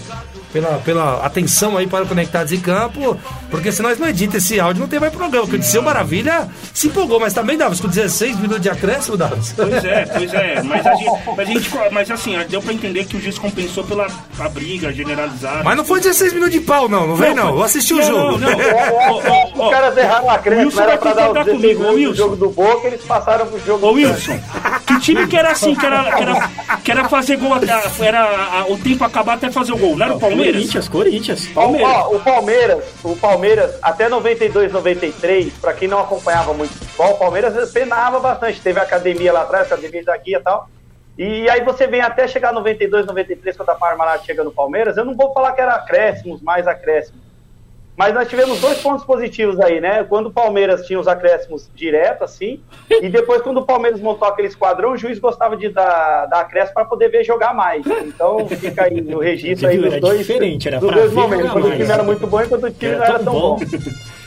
pela, pela atenção aí para o Conectados em Campo. Porque se nós não edita esse áudio, não tem mais programa. Porque o Disseu Maravilha se empolgou, mas também, Davos, com 16 minutos de acréscimo, Davos. Pois é, pois é. Mas, a gente, mas, a gente- mas assim, deu pra entender que o juiz compensou pela a briga generalizada. Mas não foi 16 minutos de pau, não. Não vem, não. Eu assisti o jogo. não, não. Ó, ó, ó, Os caras erraram a crença, Wilson não era vai pra dar os 16 comigo, ô, minutos do Wilson. jogo do Boca, eles passaram pro jogo Ô do Wilson, que time que era assim, que era, que era, que era fazer gol, até- era a- o tempo acabar até fazer o gol? Não era o Palmeiras? Corinthians, Corinthians. Palmeiras. Ó, o Palmeiras, o Palmeiras, até 92, 93, pra quem não acompanhava muito futebol, o Palmeiras penava bastante. Teve a academia lá atrás, academia da guia e tal. E aí você vem até chegar 92, 93, quando a Parmalat chega no Palmeiras, eu não vou falar que era acréscimos, mais acréscimos. Mas nós tivemos dois pontos positivos aí, né? Quando o Palmeiras tinha os acréscimos direto, assim, e depois quando o Palmeiras montou aquele esquadrão, o juiz gostava de dar, dar acréscimo para poder ver jogar mais. Então fica aí o registro aí dos Era dois, diferente, era dos dois momentos. Quando o mais. time era muito bom e quando o time Era não era tão bom. bom.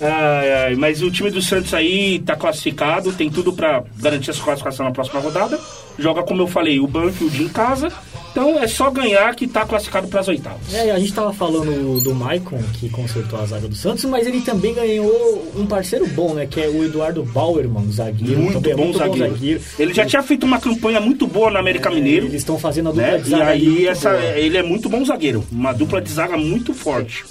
Ai, ai, mas o time do Santos aí tá classificado, tem tudo pra garantir essa classificação na próxima rodada. Joga, como eu falei, o Banco o Di em casa. Então é só ganhar que tá classificado pras oitavas. É, a gente tava falando do Maicon, que consertou a zaga do Santos, mas ele também ganhou um parceiro bom, né? Que é o Eduardo Bauerman, zagueiro. Muito, também é bom, zagueiro. Ele já tinha feito uma campanha muito boa no América Mineiro. Eles estão fazendo a dupla Né? de E zaga ali aí muito essa, boa. ele é muito bom zagueiro. Uma dupla de zaga muito forte.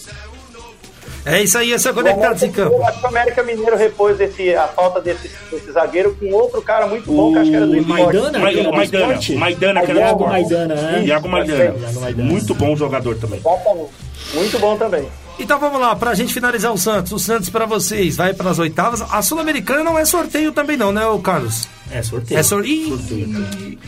É isso aí, esse é o O Conectados em Campo. Eu acho que o América Mineiro repôs esse, a falta desse, desse zagueiro com outro cara muito bom, que acho que era do O esporte. Maidana, Maidana, esporte. Maidana, que era do. Maidana, né? Iago Maidana. Iago Maidana. Muito bom jogador também. Muito bom também. Então vamos lá, pra gente finalizar o Santos. O Santos pra vocês vai pras oitavas. A Sul-Americana não é sorteio também não, né, Carlos? É, sorteio. É sorteio.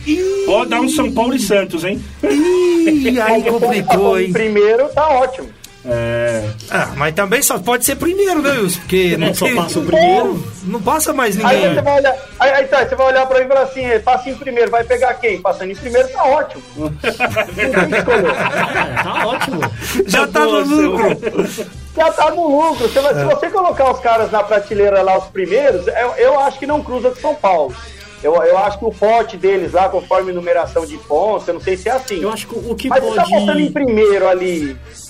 Ih, Ó, dá um São Paulo e Santos, hein? ih, aí complicou, hein? Primeiro tá ótimo. É. Ah, mas também só pode ser primeiro, né, Wilson? Porque não É, só passa o primeiro. Não passa mais Aí ninguém. você vai olhar, aí, aí tá, você vai olhar pra mim e falar assim, é, passa em primeiro, vai pegar quem? Passando em primeiro tá ótimo. É, tá ótimo. Já tá no lucro. Já tá no lucro. Você vai- Se você colocar os caras na prateleira lá, os primeiros, eu, eu acho que não cruza com São Paulo. Eu, eu acho que o forte deles lá, conforme numeração de pontos, eu não sei se é assim. Eu acho que o que Mas você tá postando em pode. primeiro ali, é, é,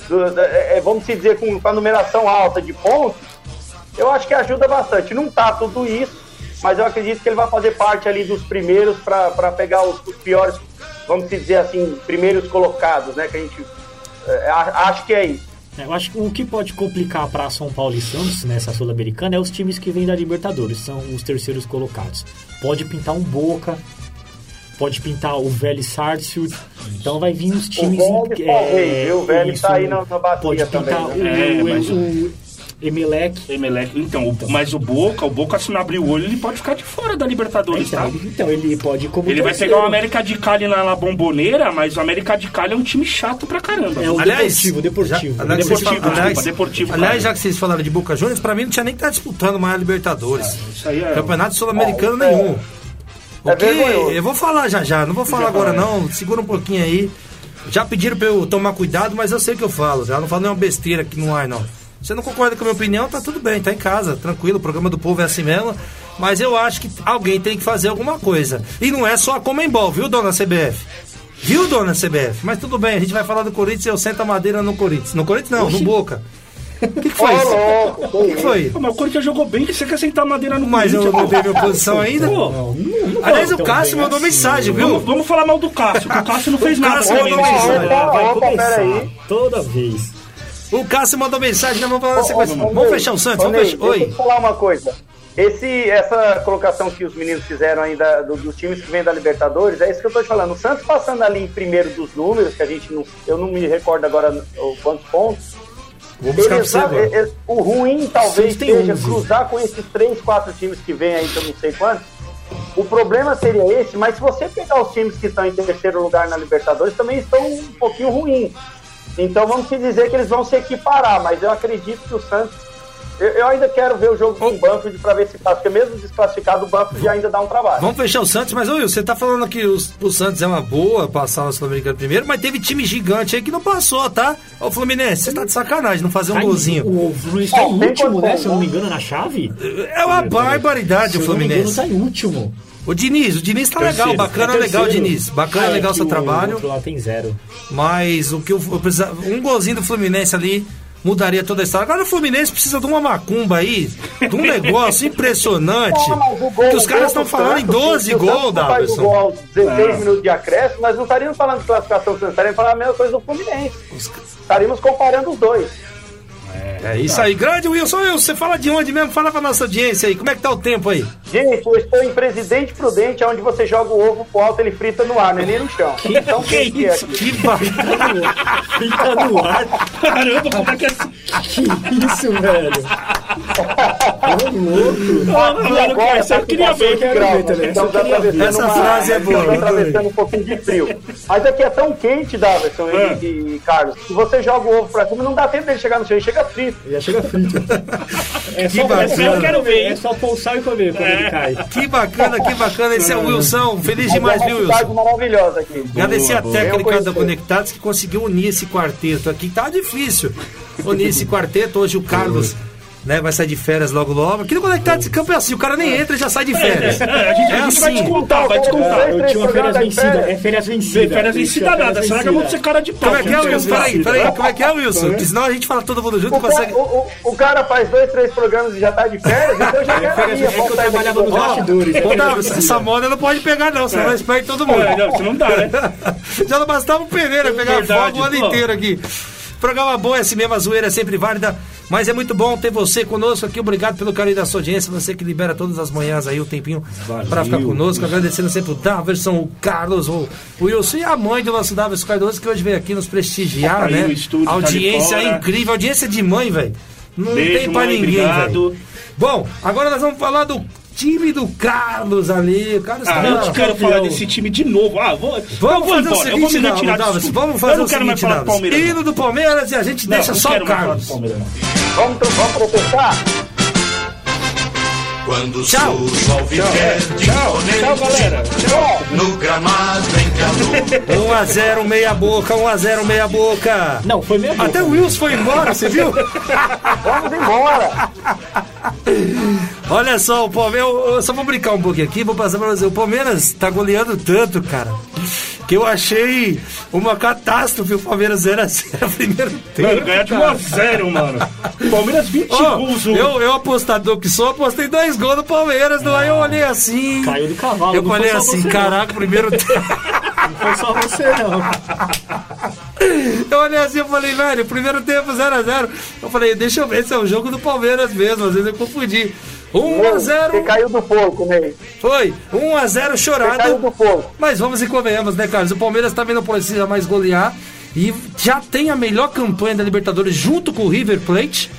vamos se dizer, com, com a numeração alta de pontos, eu acho que ajuda bastante. Não tá tudo isso, mas eu acredito que ele vai fazer parte ali dos primeiros para pegar os, os piores, vamos dizer assim, primeiros colocados, né? Que a gente. é, acho que é isso. Eu acho que o que pode complicar para São Paulo e Santos nessa Sul-Americana é os times que vêm da Libertadores, são os terceiros colocados. Pode pintar um Boca, pode pintar o Vélez Sarsfield, então vai vir os times. Vélez tá rei, viu? O Vélez tá aí na- na Pode pintar também, né? o, É, mas o, o Emelec. Emelec. Então, o- mas o Boca, o Boca, se não abrir o olho, ele pode ficar de fora da Libertadores, Então tá? ele, então, ele pode como Ele vai pegar o América de Cali na, na bomboneira, mas o América de Cali é um time chato pra caramba. É o Aliás, Deportivo, Deportivo. já- aliás, Deportivo, desculpa, Deportivo, aliás, cara. já que vocês falaram de Boca Juniors, pra mim não tinha nem que estar disputando mais a Libertadores. Isso aí é. Campeonato Sul-Americano É, nenhum. É Porque vergonhoso. eu vou falar já já, não vou falar agora não, segura um pouquinho aí. Já pediram pra eu tomar cuidado, mas eu sei o que eu falo, já não falo nenhuma besteira aqui no ar não. Você não concorda com a minha opinião, tá tudo bem, tá em casa, tranquilo, o programa do povo é assim mesmo. Mas eu acho que alguém tem que fazer alguma coisa. E não é só a Comembol, viu, dona CBF? Viu, dona CBF? Mas tudo bem, a gente vai falar do Corinthians e eu sento a madeira no Corinthians. No Corinthians não, no Boca. O que, que foi isso? O que, que foi? Pô, mas o Corinthians jogou bem, que você quer sentar madeira no Mas eu não pô. dei minha posição ainda. Não, não, não Aliás, o Cássio mandou assim. mensagem, viu? Vamos, vamos falar mal do Cássio, que o Cássio não fez O nada Cássio mandou mensagem. vai começar. peraí. Toda vez. O Cássio mandou mensagem, nós vamos falar na sequência. Vamos fechar o Santos? Vamos fechar. Deixa eu Oi. te falar uma coisa. Esse, essa colocação que os meninos fizeram ainda do- dos times que vêm da Libertadores, é isso que eu tô te falando. O Santos passando ali em primeiro dos números, que a gente não. Eu não me recordo agora o quantos pontos. Agora. é- é- o ruim talvez seja 11. cruzar com esses três, quatro times que vêm aí, que eu não sei quantos. O problema seria esse, mas se você pegar os times que estão em terceiro lugar na Libertadores, também estão um pouquinho ruins. Então vamos se dizer que eles vão se equiparar, mas eu acredito que o Santos. Eu, eu ainda quero ver o jogo com o Banfield para ver se passa, porque mesmo desclassificado, o Banfield ainda dá um trabalho. Vamos fechar o Santos, mas ô Will, você tá falando que os- o Santos é uma boa passar na Sul-Americana primeiro, mas teve time gigante aí que não passou, tá? Ô Fluminense, você tá de sacanagem, não fazer um Tá em- golzinho. O Fluminense tá Ó, em último, né? Se eu não me né? engano, na chave. É uma barbaridade Se o eu não me engano, Fluminense. tá em último. O Diniz, o Diniz tá legal, Terceiro. bacana, É legal. Diniz. Bacana, é legal seu o trabalho. outro lá tem zero. Mas o que eu, eu precisava. Um golzinho do Fluminense ali mudaria toda a história. Agora o Fluminense precisa de uma macumba aí, de um negócio impressionante. Mas gol- Que os caras estão do falando em Santos, 12 se o gols, Davidson. gol aos 16 É. minutos de acréscimo, nós não estaríamos falando de classificação estaríamos falando a mesma coisa do Fluminense. Estaríamos comparando os dois. É isso aí. Grande Wilson, Wilson, você fala de onde mesmo? Fala pra nossa audiência aí. Como é que tá o tempo aí? Gente, eu estou em Presidente Prudente, onde você joga o ovo pro alto, ele frita no ar, não é nem no chão. Então, Que quem que é isso? aqui? Que bacana. Fica no ar. Caramba, como é que é assim? Que isso, velho? Ô, louco. Aqui agora, essa eu tá queria com ver, quero grau, ver também. Eu queria ver. atravessando Essa frase é boa, eu adorei. atravessando um pouquinho de frio. Mas aqui é tão quente, Davidson É. e, e Carlos, que você joga o ovo pra cima, não dá tempo dele chegar no chão, ele chega frito. Já chega frito. É Que só, bacana. eu quero ver. hein? É só pulsar e comer quando ele cai. Que bacana, que bacana. Esse é o Wilson. Feliz demais, é viu, Wilson? maravilhosa aqui. Agradecer a Eu técnica da Conectados que conseguiu unir esse quarteto aqui. Tá difícil unir esse quarteto. Hoje o Carlos né, vai sair de férias logo logo. Aqui no Conectados esse campo é assim: o cara nem entra e já sai de férias. É, a gente, É a gente vai assim. descontar, vai descontar. Eu tinha uma férias vencida. É férias vencida. Férias vencida nada, será que eu vou ser cara de pau? Como é que é, Wilson? Peraí, peraí, como é que é, Wilson? Porque senão a gente fala todo mundo junto e O, cara, consegue. o, o- o cara faz dois, três programas e já tá de férias, então já quero a minha. É que eu trabalhava nos bastidores. Essa moda não pode pegar, não, senão nós perde todo mundo. É, não, não dá, né? Já não bastava o Pereira pegar Verdade, fogo o ano inteiro aqui. Programa bom, é assim mesmo, a zoeira é sempre válida. Mas é muito bom ter você conosco aqui. Obrigado pelo carinho da sua audiência. Você que libera todas as manhãs aí o tempinho pra ficar conosco. Agradecendo sempre o Daverson, o Carlos, o Wilson e a mãe do nosso Daverson Cardoso que hoje veio aqui nos prestigiar, Aí né? no estúdio, tá audiência fora. incrível, audiência de mãe, velho. Não Beijo, tem pra mãe, ninguém, velho. Bom, agora nós vamos falar do time do Carlos ali. O Carlos Ah, tá eu não quero campeão. falar desse time de novo. Ah, vou, eu Vamos vou fazer embora. o eu vou seguinte, me retirar Davis, disso. vamos Eu fazer não o quero mais seguinte, falar do. Palmeiras. Hino do Palmeiras e a gente Não, deixa não só o Carlos. Vamos, vamos protestar? Quando Tchau. surge o alviverde Tchau, imponente, galera. no gramado em calor. 1x0 meia boca, 1x0 meia boca. Não, foi mesmo. Até o Wilson foi embora, você viu? Vamos embora. Olha só, o Palmeiras. eu- Só vou brincar um pouquinho aqui, vou passar pra você. O Palmeiras tá goleando tanto, cara, que eu achei uma catástrofe o Palmeiras 0x0 primeiro tempo. Mano, ganhar de 1 a 0 mano. Palmeiras 20 Ó, gols. eu, eu apostador que sou, apostei dois gols do Palmeiras. não, Aí eu olhei assim. Caiu do cavalo. Eu não falei assim, você, caraca, primeiro tempo. Não, não foi só você, não. Eu olhei assim, eu falei, velho, primeiro tempo 0x0. Eu falei, deixa eu ver se é o jogo do Palmeiras mesmo. Às vezes eu confundi. Você 1x0 caiu do fogo, Ney. foi. 1x0 Você caiu chorado. do fogo. Mas vamos e convenhamos, né, Carlos? O Palmeiras também não precisa mais golear. E já tem a melhor campanha da Libertadores junto com o River Plate.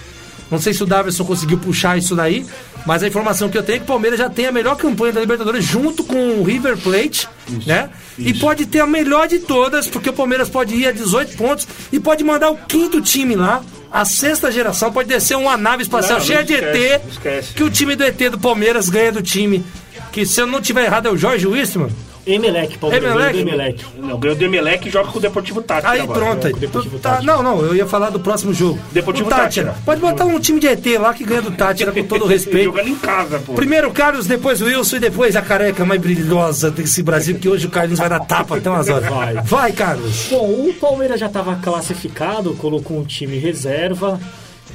Não sei se o Davidson conseguiu puxar isso daí. Mas a informação que eu tenho é que o Palmeiras já tem a melhor campanha da Libertadores junto com o River Plate, né? E pode ter a melhor de todas, porque o Palmeiras pode ir a 18 pontos e pode mandar o quinto time lá. A sexta geração pode descer uma nave espacial Não, cheia não de esquece, ET. não esquece. Que o time do ET do Palmeiras ganha do time. Que se eu não tiver errado é o Jorge Wistman. Emelec, Palmeiras. Emelec? Emelec. Não, ganhou o Demelec e joga com o Deportivo Tática. Aí agora. pronto. Aí. Deportivo Tá, Táchira. não, não, eu ia falar do próximo jogo. Deportivo Do Tátira. Táchira. Pode botar um time de ET lá que ganha do Tátira com todo o respeito. Jogando em casa, pô. Primeiro o Carlos, depois o Wilson e depois a careca mais brilhosa desse Brasil, que hoje o Carlos vai dar tapa até umas horas. Vai. Vai, Carlos. Bom, o Palmeiras já estava classificado, colocou um time reserva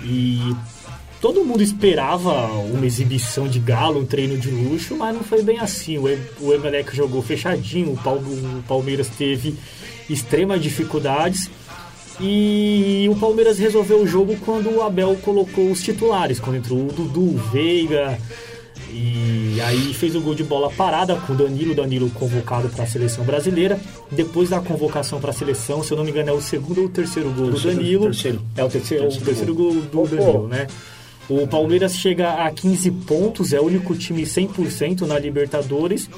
e todo mundo esperava uma exibição de galo, um treino de luxo, mas não foi bem assim. O, o Emelec jogou fechadinho, o, Pal- o Palmeiras teve extremas dificuldades e o Palmeiras resolveu o jogo quando o Abel colocou os titulares, quando entrou o Dudu, o Veiga, e aí fez o gol de bola parada com o Danilo, Danilo convocado para a seleção brasileira. Depois da convocação para a seleção, se eu não me engano, é o segundo ou o terceiro gol Terceiro, do Danilo. terceiro. É o terceiro, o terceiro gol do Danilo, né? O Palmeiras chega a 15 pontos, é o único time 100% na Libertadores.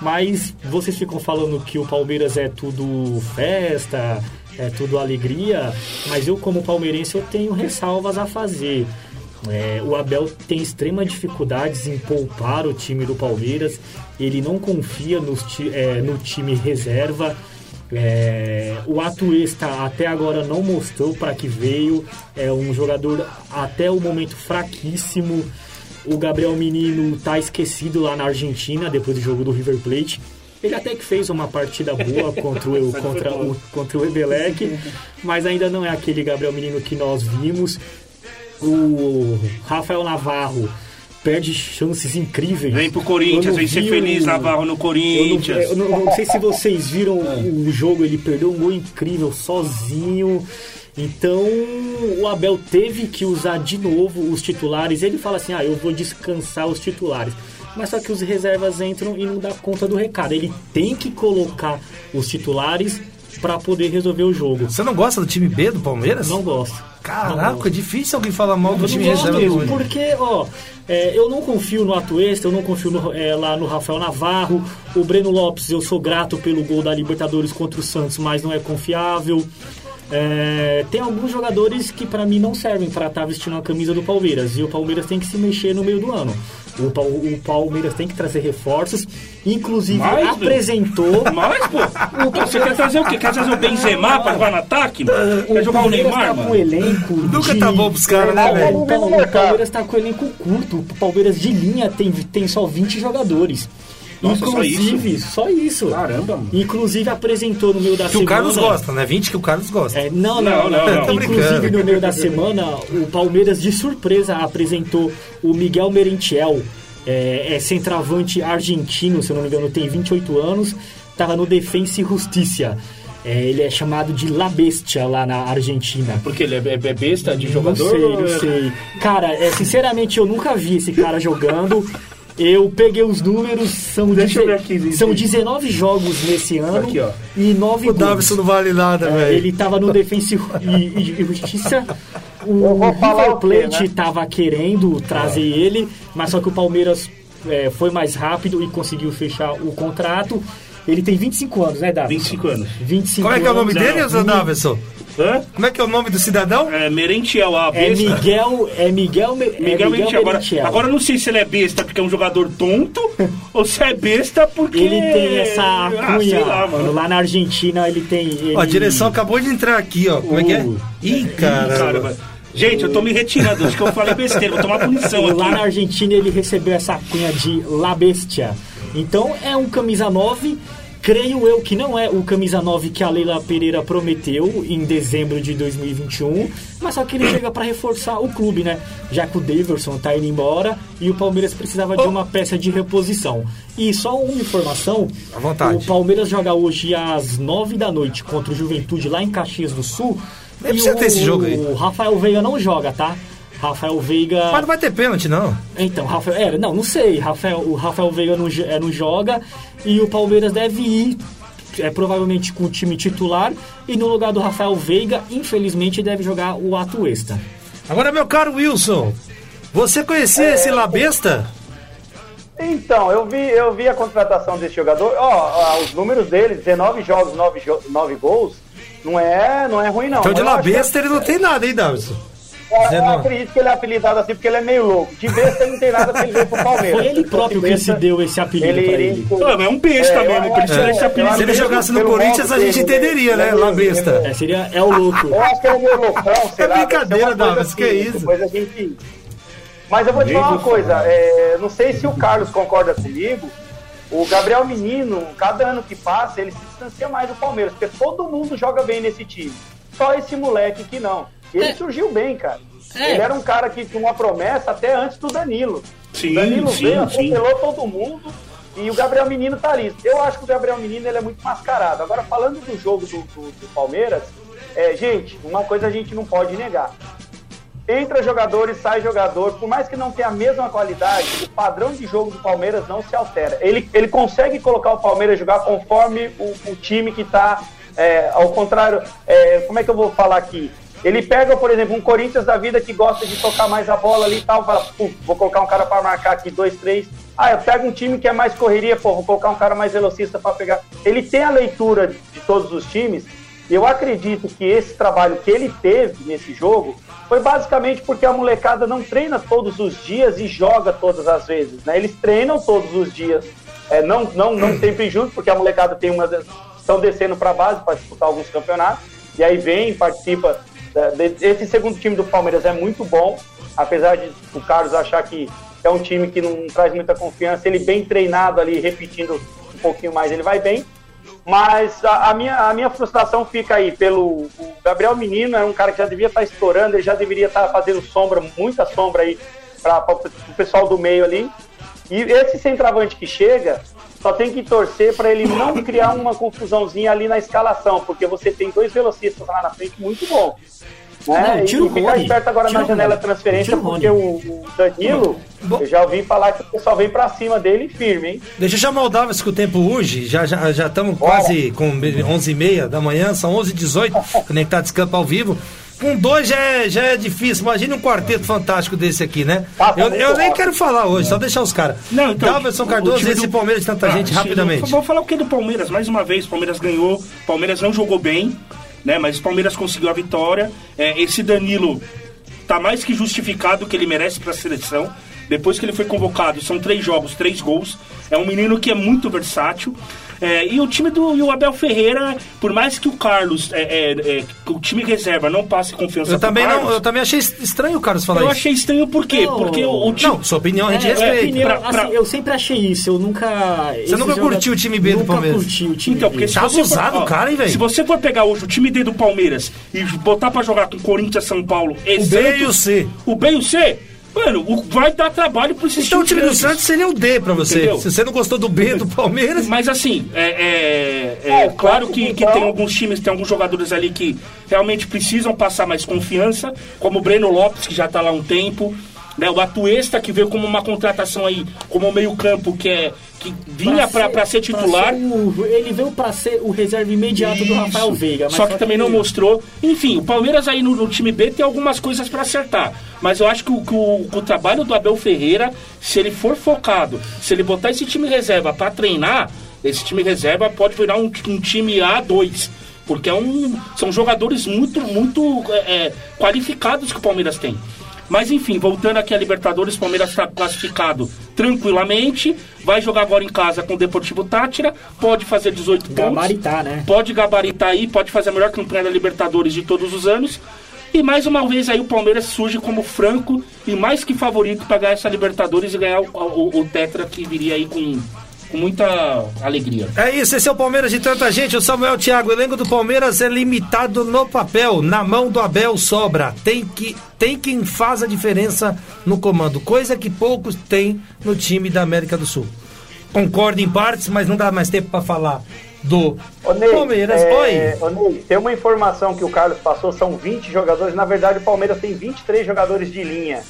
Mas vocês ficam falando que o Palmeiras é tudo festa, é tudo alegria. Mas eu, como palmeirense, eu tenho ressalvas a fazer. É, o Abel tem extremas dificuldades em poupar o time do Palmeiras. Ele não confia nos é, no time reserva. É, o Atuesta até agora não mostrou para que veio. É um jogador até o momento fraquíssimo. O Gabriel Menino tá esquecido lá na Argentina depois do jogo do River Plate. Ele até que fez uma partida boa contra o, contra o, contra o Emelec, mas ainda não é aquele Gabriel Menino que nós vimos. O Rafael Navarro perde chances incríveis. Vem pro Corinthians, vem ser feliz, o- Navarro no eu não, Corinthians. eu não- não sei se vocês viram o jogo, ele perdeu um gol incrível sozinho. Então o Abel teve que usar de novo os titulares. Ele fala assim: ah, eu vou descansar os titulares. Mas só que os reservas entram e não dá conta do recado. Ele tem que colocar os titulares para poder resolver o jogo. Você não gosta do time B do Palmeiras? Não gosto. Não Caraca, gosto. é difícil alguém falar mal do Eu time reserva do mesmo, porque, ó, é, eu não confio no Atuesta, eu não confio no- é, lá no Rafael Navarro, o Breno Lopes, eu sou grato pelo gol da Libertadores contra o Santos, mas não é confiável. É, tem alguns jogadores que pra mim não servem pra estar vestindo a camisa do Palmeiras e o Palmeiras tem que se mexer no meio do ano. O, o Palmeiras tem que trazer reforços, inclusive Mais, meu? apresentou. Mas, pô, você quer trazer o quê? Quer trazer o Benzema pra jogar no ataque? Quer jogar o Palmeiras Neymar, tá com mano? elenco. Nunca de- tá bom pros caras, né, velho? Então, o Palmeiras tá com elenco curto. O Palmeiras de linha tem, tem só 20 jogadores. Nossa, só Inclusive, só isso. Caramba, mano. Inclusive apresentou no meio da Que semana. o Carlos gosta, né? 20 que o Carlos gosta. É, não, Não, não, não, não. Inclusive, no meio da semana, o Palmeiras, de surpresa, apresentou o Miguel Merentiel. É, é centroavante argentino, se eu não me engano, tem 28 anos. Tava no Defensa e Justiça. É, ele é chamado de La Bestia lá na Argentina. Porque ele é, é besta de Não sei, não sei. Cara, é, sinceramente, eu nunca vi esse cara jogando. Eu peguei os números, são, Deixa eu ver aqui, são gente. 19 jogos nesse ano Aqui, ó. e 9 O gols. Davidson não vale nada, É, velho. ele tava no Defensa e, e- Justiça. O River Plate né? tava querendo trazer ele, mas só que o Palmeiras é, foi mais rápido e conseguiu fechar o contrato. Ele tem 25 anos, né, Davi? 25 anos. 25 Como é que é o nome anos. dele, Zé Davidson? Hã? Como é que é o nome do cidadão? É Merentiel, a É besta. Miguel, é Miguel, Me- é Miguel Merentiel. Agora, Merentiel. agora eu não sei se ele é besta porque é um jogador tonto ou se é besta porque. Ele tem essa Ah, cunha, sei lá, mano. lá na Argentina ele tem... Ele... Ó, a direção acabou de entrar aqui, ó. Como é que é? Uh. Ih, Caramba. caramba. Gente, eu tô me retirando. Acho que eu falei besteira. Vou tomar punição Lá na aqui. Argentina ele recebeu essa cunha de La Bestia. Então é um camisa 9. Creio eu que não é o camisa 9 que a Leila Pereira prometeu em dezembro de 2021, mas só que ele chega para reforçar o clube, né? Já que o Daverson tá indo embora e o Palmeiras precisava de uma peça de reposição. E só uma informação: À vontade. o Palmeiras joga hoje às 9 da noite contra o Juventude lá em Caxias do Sul. Nem E precisa ter esse jogo aí. O Rafael Veiga não joga, tá? Rafael Veiga. Mas não vai ter pênalti, não. Então, Rafael, é, não, não sei. Rafael, o Rafael Veiga não, é, não joga e o Palmeiras deve ir é, provavelmente com o time titular e no lugar do Rafael Veiga, infelizmente, deve jogar o Atuesta. Agora, meu caro Wilson, você conhecia esse Labesta? Então, eu vi, eu vi a contratação desse jogador. Ó, ó, os números dele, 19 jogos, 9, jo 9 gols, não é, não é ruim não. Então, de Labesta ele não tem nada, hein, Davidson? Eu, eu 19. acredito que ele é apelidado assim porque ele é meio louco. De besta ele não tem nada porque ele veio pro Palmeiras. Foi ele próprio que se deu esse apelido ele pra ele. Pô, mas é um besta É, mesmo. acho- desse apelido. Se ele jogasse no Corinthians, a gente dele, entenderia, né? ele- Labesta. É, seria, é o louco. Eu acho que ele é meio loucão, sei lá, brincadeira, Davis, que é isso? Depois a gente... Mas eu vou te falar uma coisa, é, não sei se o Carlos concorda comigo, o Gabriel Menino, cada ano que passa, ele se distancia mais do Palmeiras, porque todo mundo joga bem nesse time. Só esse moleque que não. E ele É. surgiu bem, cara. É. Ele era um cara que tinha uma promessa até antes do Danilo. Sim, o Danilo sim, veio, atropelou todo mundo e o Gabriel Menino tá ali. Eu acho que o Gabriel Menino ele é muito mascarado. Agora, falando do jogo do, do- do Palmeiras, é, gente, uma coisa a gente não pode negar. Entra jogador e sai jogador, por mais que não tenha a mesma qualidade, o padrão de jogo do Palmeiras não se altera. Ele, ele consegue colocar o Palmeiras jogar conforme o, o time que está, ao contrário, é, como é que eu vou falar aqui? Ele pega, por exemplo, um Corinthians da vida que gosta de tocar mais a bola ali e tal, fala, vou colocar um cara para marcar aqui, dois, três. Ah, eu pego um time que é mais correria, pô, vou colocar um cara mais velocista para pegar. Ele tem a leitura de todos os times, e eu acredito que esse trabalho que ele teve nesse jogo foi basicamente porque a molecada não treina todos os dias e joga todas as vezes, né? Eles treinam todos os dias, é, não, não, não sempre juntos, porque a molecada tem uma estão descendo para base para disputar alguns campeonatos e aí vem participa esse segundo time do Palmeiras é muito bom, apesar de o Carlos achar que é um time que não traz muita confiança, ele bem treinado ali, repetindo um pouquinho mais, ele vai bem. Mas a, a minha, a minha frustração fica aí pelo Gabriel Menino, é um cara que já devia estar estourando, ele já deveria estar fazendo sombra, muita sombra aí para o pessoal do meio ali. E esse centroavante que chega, só tem que torcer para ele não criar uma confusãozinha ali na escalação, porque você tem dois velocistas lá na frente muito bom. Né? Não, tira o e ficar esperto agora na janela de transferência, porque o, o Danilo, eu já ouvi falar que o pessoal vem para cima dele firme, hein? Deixa eu chamar o Davidson que o tempo urge. Já estamos já, estamos quase com 11h30 da manhã, são 11h18, conectados campo ao vivo. Com dois já é, já é difícil. Imagina um quarteto fantástico desse aqui, né? Ah, tá eu, eu nem quero falar hoje, só deixar os caras. Não, então, Davidson Cardoso, esse do- Palmeiras de tanta gente, Ah, rapidamente. sim, Vou falar o que do Palmeiras, mais uma vez, o Palmeiras ganhou, o Palmeiras não jogou bem, né? Mas o Palmeiras conseguiu a vitória. É, esse Danilo tá mais que justificado que ele merece para a seleção. Depois que ele foi convocado, são três jogos, três gols. É um menino que é muito versátil. É, e o time do e o Abel Ferreira, por mais que o Carlos, é, é, é, que o time reserva não passe confiança Eu também, Carlos, não, eu também achei estranho o Carlos falar eu isso. achei estranho por quê? Não. Porque o, o time. Não, sua opinião a gente É, respeita. opinião, Pra- pra- assim, eu sempre achei isso, eu nunca... Você nunca curtiu o time B do nunca Palmeiras? curti o time Então, B. porque se Tá você abusado for, o cara, hein, velho? Se você for pegar hoje o time D do Palmeiras e botar pra jogar com Corinthians, São Paulo e O B e o C. O B e o C, mano, o- vai dar trabalho pra esses Então o time do. Santos seria o D pra você. Entendeu? Se você não gostou do B do Palmeiras. Mas assim, é, é- é É, claro que, que tem alguns times, tem alguns jogadores ali que realmente precisam passar mais confiança, como o Breno Lopes, que já tá lá há um tempo. Né, o Atuesta, que veio como uma contratação aí, como meio campo, que é, que vinha pra, pra ser titular. pra ser o- ele veio pra ser o reserva imediato do Rafael Isso. Veiga. mas Só que também não mostrou. Enfim, o Palmeiras aí no, no time B tem algumas coisas pra acertar. Mas eu acho que o, que o- o trabalho do Abel Ferreira, se ele for focado, se ele botar esse time reserva pra treinar, esse time reserva pode virar um, um time A2. Porque é um, são jogadores muito, muito é, é, qualificados que o Palmeiras tem. Mas enfim, voltando aqui a Libertadores, o Palmeiras está classificado tranquilamente. Vai jogar agora em casa com o Deportivo Tátira. Pode fazer 18 pontos Gabaritar, né? pode gabaritar aí, pode fazer a melhor campanha da Libertadores de todos os anos. E mais uma vez aí o Palmeiras surge como franco e mais que favorito para ganhar essa Libertadores e ganhar o, o- o Tetra que viria aí com, com muita alegria. É isso, esse é o Palmeiras de tanta gente. O Samuel Thiago, o elenco do Palmeiras é limitado no papel. Na mão do Abel sobra. Tem, que, tem quem faz a diferença no comando, coisa que poucos têm no time da América do Sul. Concordo em partes, mas não dá mais tempo para falar do Ô, Ney, Palmeiras. é, Oi. ô, Ney, tem uma informação que o Carlos passou, são 20 jogadores. Na verdade, o Palmeiras tem 23 jogadores de linha.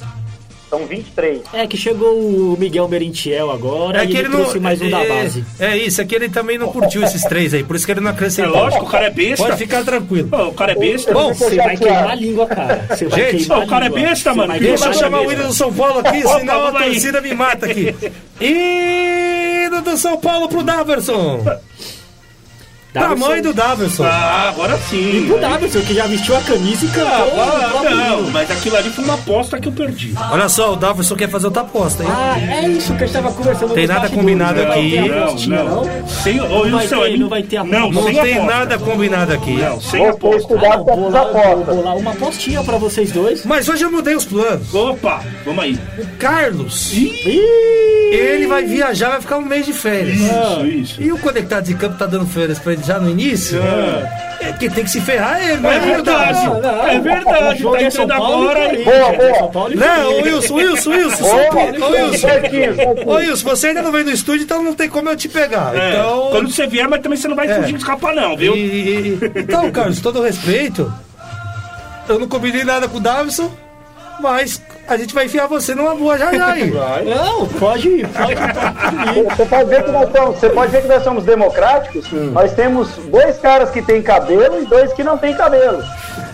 São 23. É que chegou o Miguel Merentiel agora É e que ele, ele não. trouxe mais um da é, base. É isso, é que ele também não curtiu esses três aí, por isso que ele não É acrescentou. lógico, o cara é besta. Pode ficar tranquilo. Pô, o cara é besta. Bom, Você vai queimar a língua, cara. Você vai Gente, o cara é besta, Você mano. Deixa eu chamar o hino do São Paulo aqui, Opa, senão a torcida me mata aqui. Hino do São Paulo pro Daverson. Davidson. Tamanho do Daverson. Ah, agora sim. O Davidson, que já vestiu a camisa e cantou. Ah, o próprio não, hino. mas aquilo ali foi uma aposta que eu perdi. Olha só, o Daverson quer fazer outra aposta, hein? Ah, é isso que a gente tava conversando. Tem nada combinado Não aqui. Não, apostinha, não. não? Sem, Não vai ter- não vai ter aposta. Não, não tem aposta. nada combinado aqui. Não, sem Vocês aposta. Ah, vou lá, vou, vou lá uma apostinha pra vocês dois. Mas hoje eu mudei os planos. Opa, vamos aí. O Carlos, Ih! ele vai viajar, vai ficar um mês de férias. Isso, isso. E o Conectado de Campo tá dando férias pra ele já no início? É que tem que se ferrar ele, não É é verdade, verdade? é verdade. O jogo Tá é São entrando Paulo agora Corinthians, Boa, boa. é São Paulo e Não. Wilson, Wilson, Wilson, São Ô, Paulo, Wilson. Ô Wilson, você ainda não veio no estúdio, então não tem como eu te pegar. É, Então. Quando você vier, mas também você não vai É. fugir de escapar, não, viu? E- então, Carlos, todo respeito, eu não combinei nada com o Davison, mas a gente vai enfiar você numa boa já já aí. Não, pode ir, pode ir. pode ir. Você pode ver que nós somos, você pode ver que nós somos democráticos. Hum. Nós temos dois caras que têm cabelo e dois que não têm cabelo.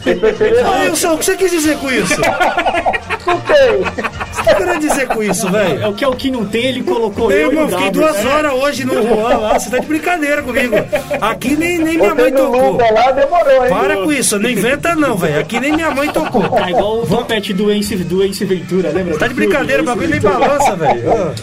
Vocês perceberam? Ô, Wilson, o que você quis dizer com isso? O Não tem. Que tá querendo dizer com isso, É velho? o que é o que não tem, ele colocou Meu eu fiquei duas horas hoje no Juan lá, você tá de brincadeira comigo. Aqui nem, nem minha mãe tocou. Lá demorou, hein? Para com isso, não inventa não, velho. Aqui nem minha mãe tocou. Tá igual o topete do Ace, do Ace Ventura, lembra? Tá de brincadeira, o bagulho nem balança, velho.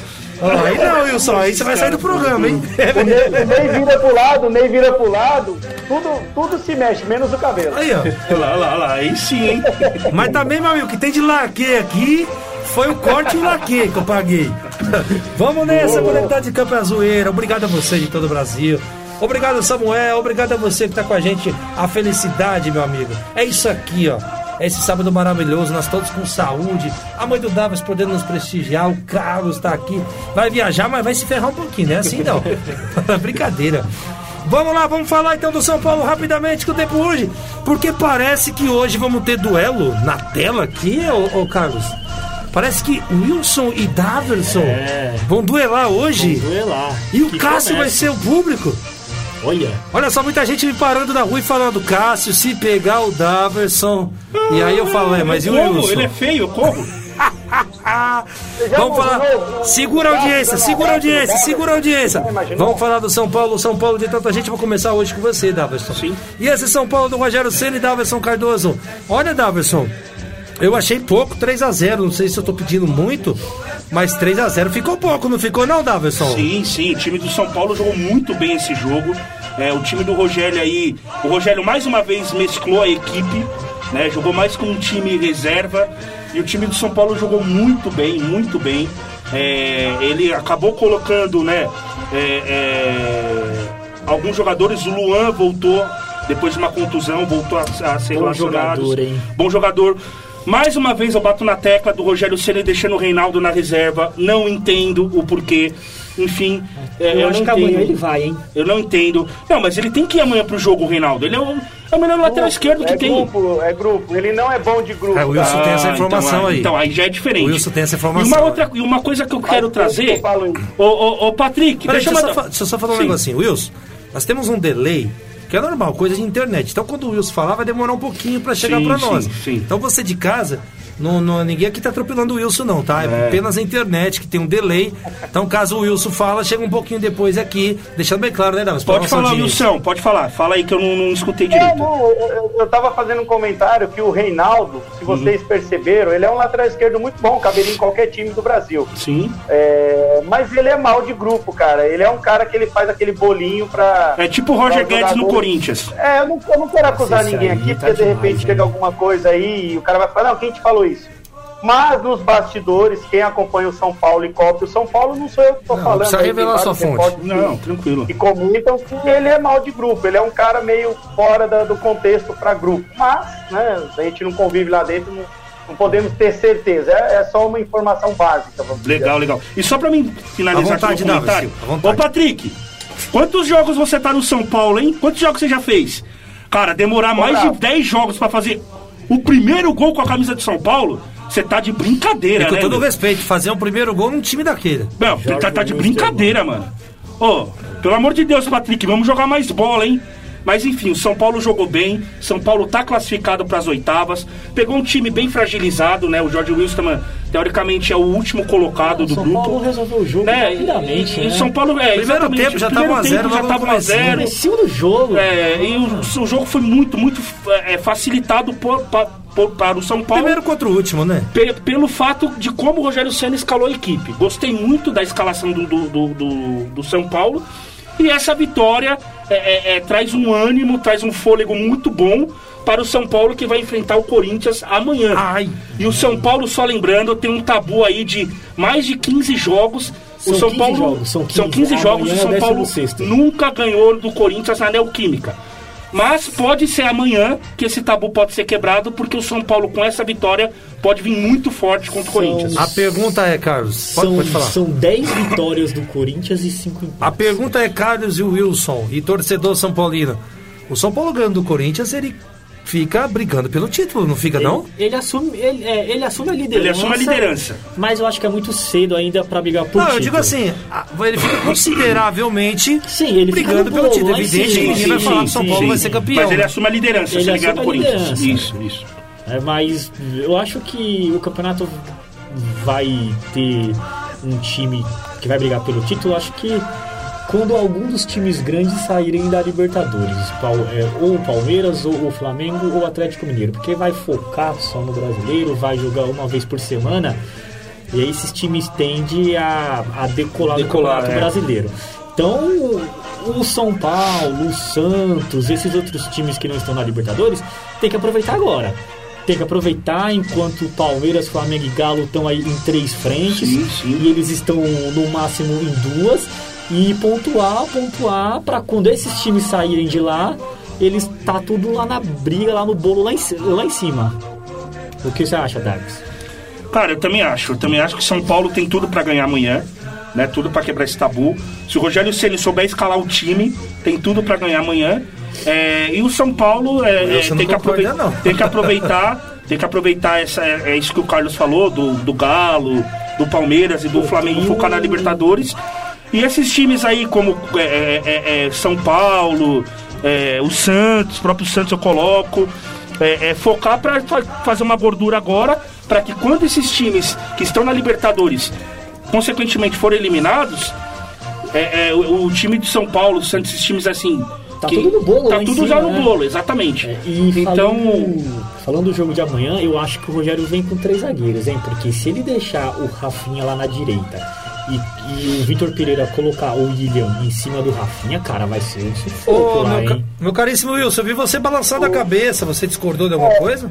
Ó, aí não, Wilson, aí você vai sair do programa, hein? O Ney, o Ney vira pro lado, o Ney vira pro lado, tudo, tudo se mexe, menos o cabelo. Aí, ó. Olha lá, olha lá, lá, aí sim, hein? Mas também, meu amigo, o que tem de laque aqui foi o corte e o laque que eu paguei. Vamos nessa, Conectado de Campo é a Zoeira. Obrigado a você de todo o Brasil. Obrigado, Samuel. Obrigado a você que tá com a gente. A felicidade, meu amigo. É isso aqui, ó. É esse sábado maravilhoso, nós todos com saúde. A mãe do Davos podendo nos prestigiar. O Carlos tá aqui. Vai viajar, mas vai se ferrar um pouquinho, né? Assim não. Brincadeira. Vamos lá, vamos falar então do São Paulo rapidamente que o tempo urge. Porque parece que hoje vamos ter duelo na tela aqui, ô, ô Carlos. Parece que Wilson e Daverson É. vão duelar hoje. Duelar. E o Que Cássio vai começa. ser o público. Olha, Olha só, muita gente me parando na rua e falando, Cássio, se pegar o Daverson. E aí eu falo, é, mas e o Como? Wilson? Ele é feio, eu corro. Ah, já vamos falar. Segura a audiência, segura a audiência, segura a audiência. Vamos falar do São Paulo, São Paulo de tanta gente. Vou começar hoje com você, Daverson. Sim. E esse São Paulo do Rogério Ceni e Daverson Cardoso. Olha, Daverson, eu achei pouco, 3 a 0 Não sei se eu tô pedindo muito, mas 3 a 0 ficou pouco, não ficou não, Daverson? Sim, sim, o time do São Paulo jogou muito bem esse jogo. É, o time do Rogério aí, o Rogério mais uma vez mesclou a equipe, né? Jogou mais com um time reserva e o time do São Paulo jogou muito bem, muito bem. É, ele acabou colocando, né? é, é, alguns jogadores, o Luan voltou depois de uma contusão, voltou a, a ser Bom relacionado. jogador, hein? Bom jogador. Mais uma vez eu bato na tecla do Rogério Ceni deixando o Reinaldo na reserva. Não entendo o porquê. Enfim, é, Eu, eu, acho não que amanhã entendo. ele vai, hein? Eu não entendo. Não, mas ele tem que ir amanhã pro jogo, o Reinaldo. Ele é o, é o melhor lateral esquerdo que é tem. grupo, é grupo. Ele não é bom de grupo. É, o Wilson tá? tem essa Ah, informação então, aí. Então aí já é diferente. O Wilson tem essa E informação. uma, outra, e uma coisa que eu quero Mas trazer. eu falo isso. Ô, ô, ô, Patrick, Peraí, deixa, deixa, eu só, deixa eu só falar um Sim. negocinho. Wilson, nós temos um delay que é normal, coisa de internet. Então quando o Wilson falar, vai demorar um pouquinho pra chegar sim, nós. sim. Então você de casa, não, não- ninguém aqui tá atropelando o Wilson, não, tá? É, apenas a internet que tem um delay. Então caso o Wilson fala, chega um pouquinho depois aqui, deixando bem claro, né, Davi? Pode falar, audiência. Wilson, pode falar. Fala aí que eu não, não escutei É, direito. eu, eu- eu tava fazendo um comentário que o Reinaldo, se vocês Uhum. perceberam, ele é um lateral esquerdo muito bom, caberia em qualquer time do Brasil. Sim. É, mas ele é mal de grupo, cara. Ele é um cara que ele faz aquele bolinho pra. É tipo o Roger Guedes no. Corinthians. É, eu não, eu não quero acusar Nossa, ninguém aqui, tá porque de demais, repente hein? chega alguma coisa aí e o cara vai falar, não, quem te falou Mas nos bastidores, quem acompanha o São Paulo e copia o São Paulo, não sou eu que Não, falando. precisa tem revelar sua fonte. que- Não, tranquilo. que comentam que ele é mal de grupo, ele é um cara meio fora da- do contexto para grupo. Mas, né, a gente não convive lá dentro, não, não podemos ter certeza. É, é só uma informação básica, vamos dizer. Legal, legal. E só pra mim finalizar À vontade, aqui o comentário. Ô, Patrick, quantos jogos você tá no São Paulo, hein? Quantos jogos você já fez? Cara, demorar mais de bravo. 10 jogos pra fazer o primeiro gol com a camisa de São Paulo, você tá de brincadeira, E com né? todo meu? respeito, fazer um primeiro gol num time daquele. Não, tá, tá de brincadeira, mano. Ô, pelo amor de Deus, Patrick, vamos jogar mais bola, hein? Mas enfim, o São Paulo jogou bem, São Paulo tá classificado para as oitavas, pegou um time bem fragilizado, né? O Jorge Wilstermann, teoricamente, é o último colocado do São grupo. Paulo resolveu o jogo né? rapidamente, E, né? São Paulo, é, Primeiro tempo já o primeiro tava a tempo zero, já logo tava no a zero. Comecinho do jogo. É, e o, o jogo foi muito, muito é, facilitado por, pa- por- para o São Paulo. Primeiro contra o último, né? Pe- pelo fato de como o Rogério Senna escalou a equipe. Gostei muito da escalação do, do, do, do- do São Paulo. E essa vitória é, é, é, traz um ânimo, traz um fôlego muito bom para o São Paulo que vai enfrentar o Corinthians amanhã. Ai. E o São Paulo, só lembrando, tem um tabu aí de mais de 15 jogos. São o São 15 Paulo jogos, são 15. jogos e o é São o Paulo 16º. nunca ganhou do Corinthians na Neoquímica. Mas pode ser amanhã que esse tabu pode ser quebrado, porque o São Paulo, com essa vitória, pode vir muito forte contra o Corinthians. A pergunta é, Carlos, pode, São, pode falar. são 10 vitórias do Corinthians e 5 empates. A pergunta é, Carlos e Wilson, e torcedor São Paulino. O São Paulo ganhando do Corinthians, ele fica brigando pelo título, não fica, não? Ele, ele assume, ele, é, ele assume a liderança. Ele assume a liderança. Mas eu acho que é muito cedo ainda pra brigar por Não, título. eu digo assim, ele fica consideravelmente Sim, ele brigando pelo bolo, título. em Evidente que ninguém vai falar que São sim, Paulo sim. vai ser campeão. Mas ele assume a liderança, Ele se ligar do Corinthians. Isso, isso. É, mas eu acho que o campeonato vai ter um time que vai brigar pelo título. Eu acho que quando algum dos times grandes saírem da Libertadores, é, ou o Palmeiras, ou o Flamengo, ou o Atlético Mineiro, porque vai focar só no brasileiro, vai jogar uma vez por semana, e aí esses times tendem a, a decolar, Decolar, no é. brasileiro. Então, o São Paulo, o Santos, esses outros times que não estão na Libertadores, tem que aproveitar agora. Tem que aproveitar enquanto Palmeiras, Flamengo e Galo estão aí em três frentes Sim, sim. e eles estão no máximo em duas e pontuar, pontuar para quando esses times saírem de lá, eles tá tudo lá na briga, lá no bolo lá em, lá em cima. O que você acha, Davis? Cara, eu também acho. Eu também acho que São Paulo tem tudo pra ganhar amanhã. Né, tudo pra quebrar esse tabu. Se o Rogério Ceni souber escalar o time, tem tudo pra ganhar amanhã. É, e o São Paulo é, é, tem, que aproveitar, não. tem que aproveitar, tem que aproveitar essa, é isso que o Carlos falou do, do Galo, do Palmeiras e do Flamengo focar na Libertadores. E esses times aí como é, é, é, é, São Paulo, é, o Santos, o próprio Santos eu coloco, focar para fazer uma gordura agora, para que quando esses times que estão na Libertadores, consequentemente, forem eliminados, o, o time de São Paulo, Santos, esses times assim. Tá tudo no bolo Tá tudo já no né? bolo, exatamente. É, e então. falando, falando do jogo de amanhã, eu acho que o Rogério vem com três zagueiros, hein? Porque se ele deixar o Rafinha lá na direita e, e o Vitor Pereira colocar o William em cima do Rafinha, cara, vai ser um sufoco Ô, lá, meu, hein? meu caríssimo Wilson, eu vi você balançando a cabeça. Você discordou de alguma coisa?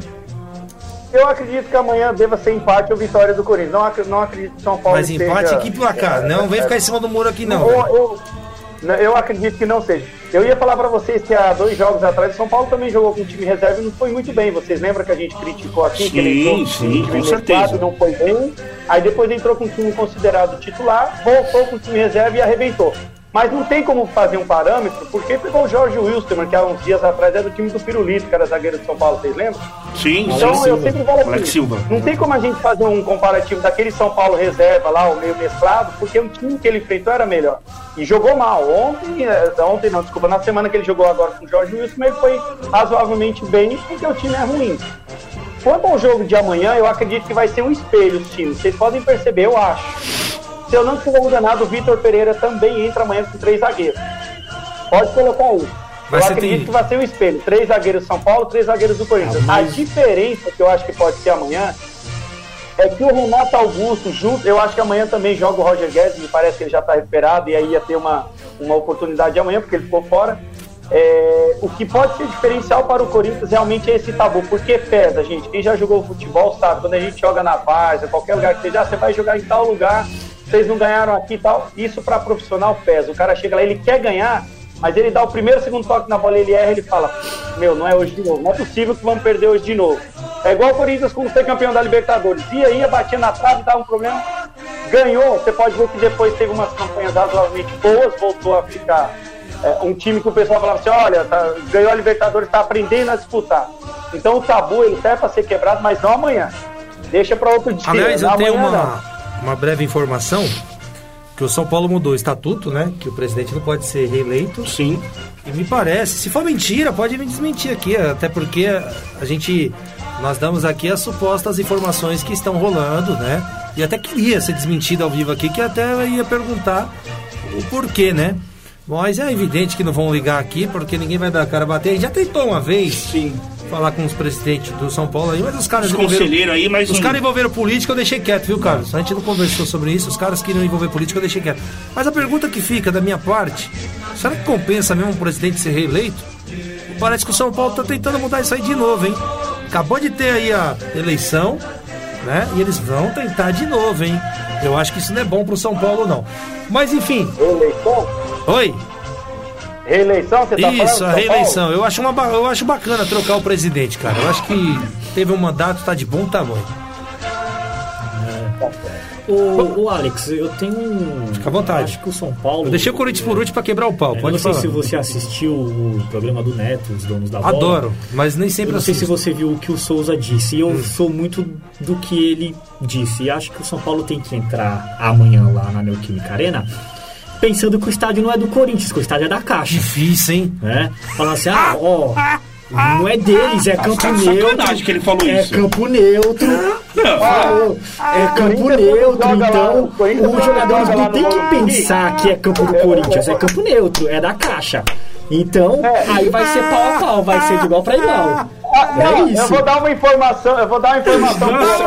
Eu acredito que amanhã deva ser empate ou vitória do Corinthians. Não, ac- não acredito que São Paulo Mas empate seja- que placar. Não vem ficar em cima do muro aqui, não. Eu, eu, não, eu acredito que não seja. Eu ia falar para vocês que há dois jogos atrás o São Paulo também jogou com o time reserva e não foi muito bem. Vocês lembram que a gente criticou aqui? que ele Sim, entrou sim, com certeza. Não foi bem. Aí depois entrou com o time considerado titular, voltou com o time reserva e arrebentou. Mas não tem como fazer um parâmetro, porque pegou o Jorge Wilstermann, que há uns dias atrás era do time do Pirulito, que era zagueiro de São Paulo, vocês lembram? Sim, Então sim. eu sempre falo assim, Silva. não tem como a gente fazer um comparativo daquele São Paulo reserva lá, o meio mesclado, porque o time que ele enfrentou era melhor. E jogou mal. Ontem, eh, ontem não, desculpa, na semana que ele jogou agora com o Jorge Wilson, ele foi razoavelmente bem, porque o time é ruim. Quanto ao jogo de amanhã, eu acredito que vai ser um espelho os times. Vocês podem perceber, eu acho. Se eu não estiver enganado, o Vitor Pereira também entra amanhã com três zagueiros. Pode colocar aí. Vai eu acredito tem- que vai ser um espelho. Três zagueiros do São Paulo, três zagueiros do Corinthians. Ah, mas- A diferença que eu acho que pode ser amanhã é que o Renato Augusto, junto, eu acho que amanhã também joga o Roger Guedes, me parece que ele já está recuperado e aí ia ter uma, uma oportunidade amanhã, porque ele ficou fora. É, o que pode ser diferencial para o Corinthians realmente é esse tabu, porque pesa, gente. Quem já jogou futebol sabe, quando a gente joga na Várzea, qualquer lugar que seja, ah, você vai jogar em tal lugar, vocês não ganharam aqui e tal. Isso para profissional pesa. O cara chega lá, ele quer ganhar, mas ele dá o primeiro, segundo toque na bola, ele erra, ele fala: Meu, não é hoje de novo, não é possível que vamos perder hoje de novo. É igual o Corinthians quando foi campeão da Libertadores. Ia, ia, batia na trave, dava um problema. Ganhou, você pode ver que depois teve umas campanhas razoavelmente boas, voltou a ficar é, um time que o pessoal falava assim: olha, tá- ganhou a Libertadores, está aprendendo a disputar. Então o tabu ele serve para ser quebrado, mas não amanhã. Deixa para outro dia. Aliás, eu Não tenho amanhã, uma, uma breve informação que o São Paulo mudou o estatuto, né? Que o presidente não pode ser reeleito. Sim. E me parece, se for mentira, pode me desmentir aqui, até porque a gente nós damos aqui as supostas informações que estão rolando, né? E até queria ser desmentido ao vivo aqui, que até ia perguntar o porquê, né? Mas é evidente que não vão ligar aqui, porque ninguém vai dar a cara a bater. A gente já tentou uma vez Sim. Falar com os presidentes do São Paulo aí, mas os caras Os envolveram- conselheiros aí, mas Os não- caras envolveram política, eu deixei quieto, viu, Carlos? A gente não conversou sobre isso, os caras queriam envolver política, eu deixei quieto. Mas a pergunta que fica da minha parte, será que compensa mesmo um presidente ser reeleito? Parece que o São Paulo tá tentando mudar isso aí de novo, hein? Acabou de ter aí a eleição, né? E eles vão tentar de novo, hein? Eu acho que isso não é bom pro São Paulo, não. Mas enfim, Reeleição? oi. Reeleição, você tá falando? Isso, São a reeleição. Eu acho, uma, eu acho bacana trocar o presidente, cara. Eu acho que teve um mandato, tá de bom tamanho. O, o Alex, eu tenho um. Fica à vontade. Acho que o São Paulo. Eu deixei o Corinthians por último pra quebrar o pau. Eu Pode não sei falar. se você assistiu o programa do Neto, os donos da bola. Adoro, mas nem Eu sempre não sei se assisto. você viu o que o Souza disse. E Hum. eu sou muito do que ele disse. E acho que o São Paulo tem que entrar amanhã lá na Neoquímica Arena pensando que o estádio não é do Corinthians, que o estádio é da Caixa. Difícil, hein? Né? Falando assim, ah, ó, não é deles, é campo Sacanagem neutro. que ele falou é isso. campo neutro. Não. É campo Corinthians neutro, joga lá, então o Corinthians os jogadores não tem que pensar que é campo do Corinthians, é campo neutro, é da caixa. Então, aí vai ser pau a pau, vai ser de igual pra igual. Ah, É não, isso. Eu vou dar uma informação, eu vou dar uma informação aí, vocês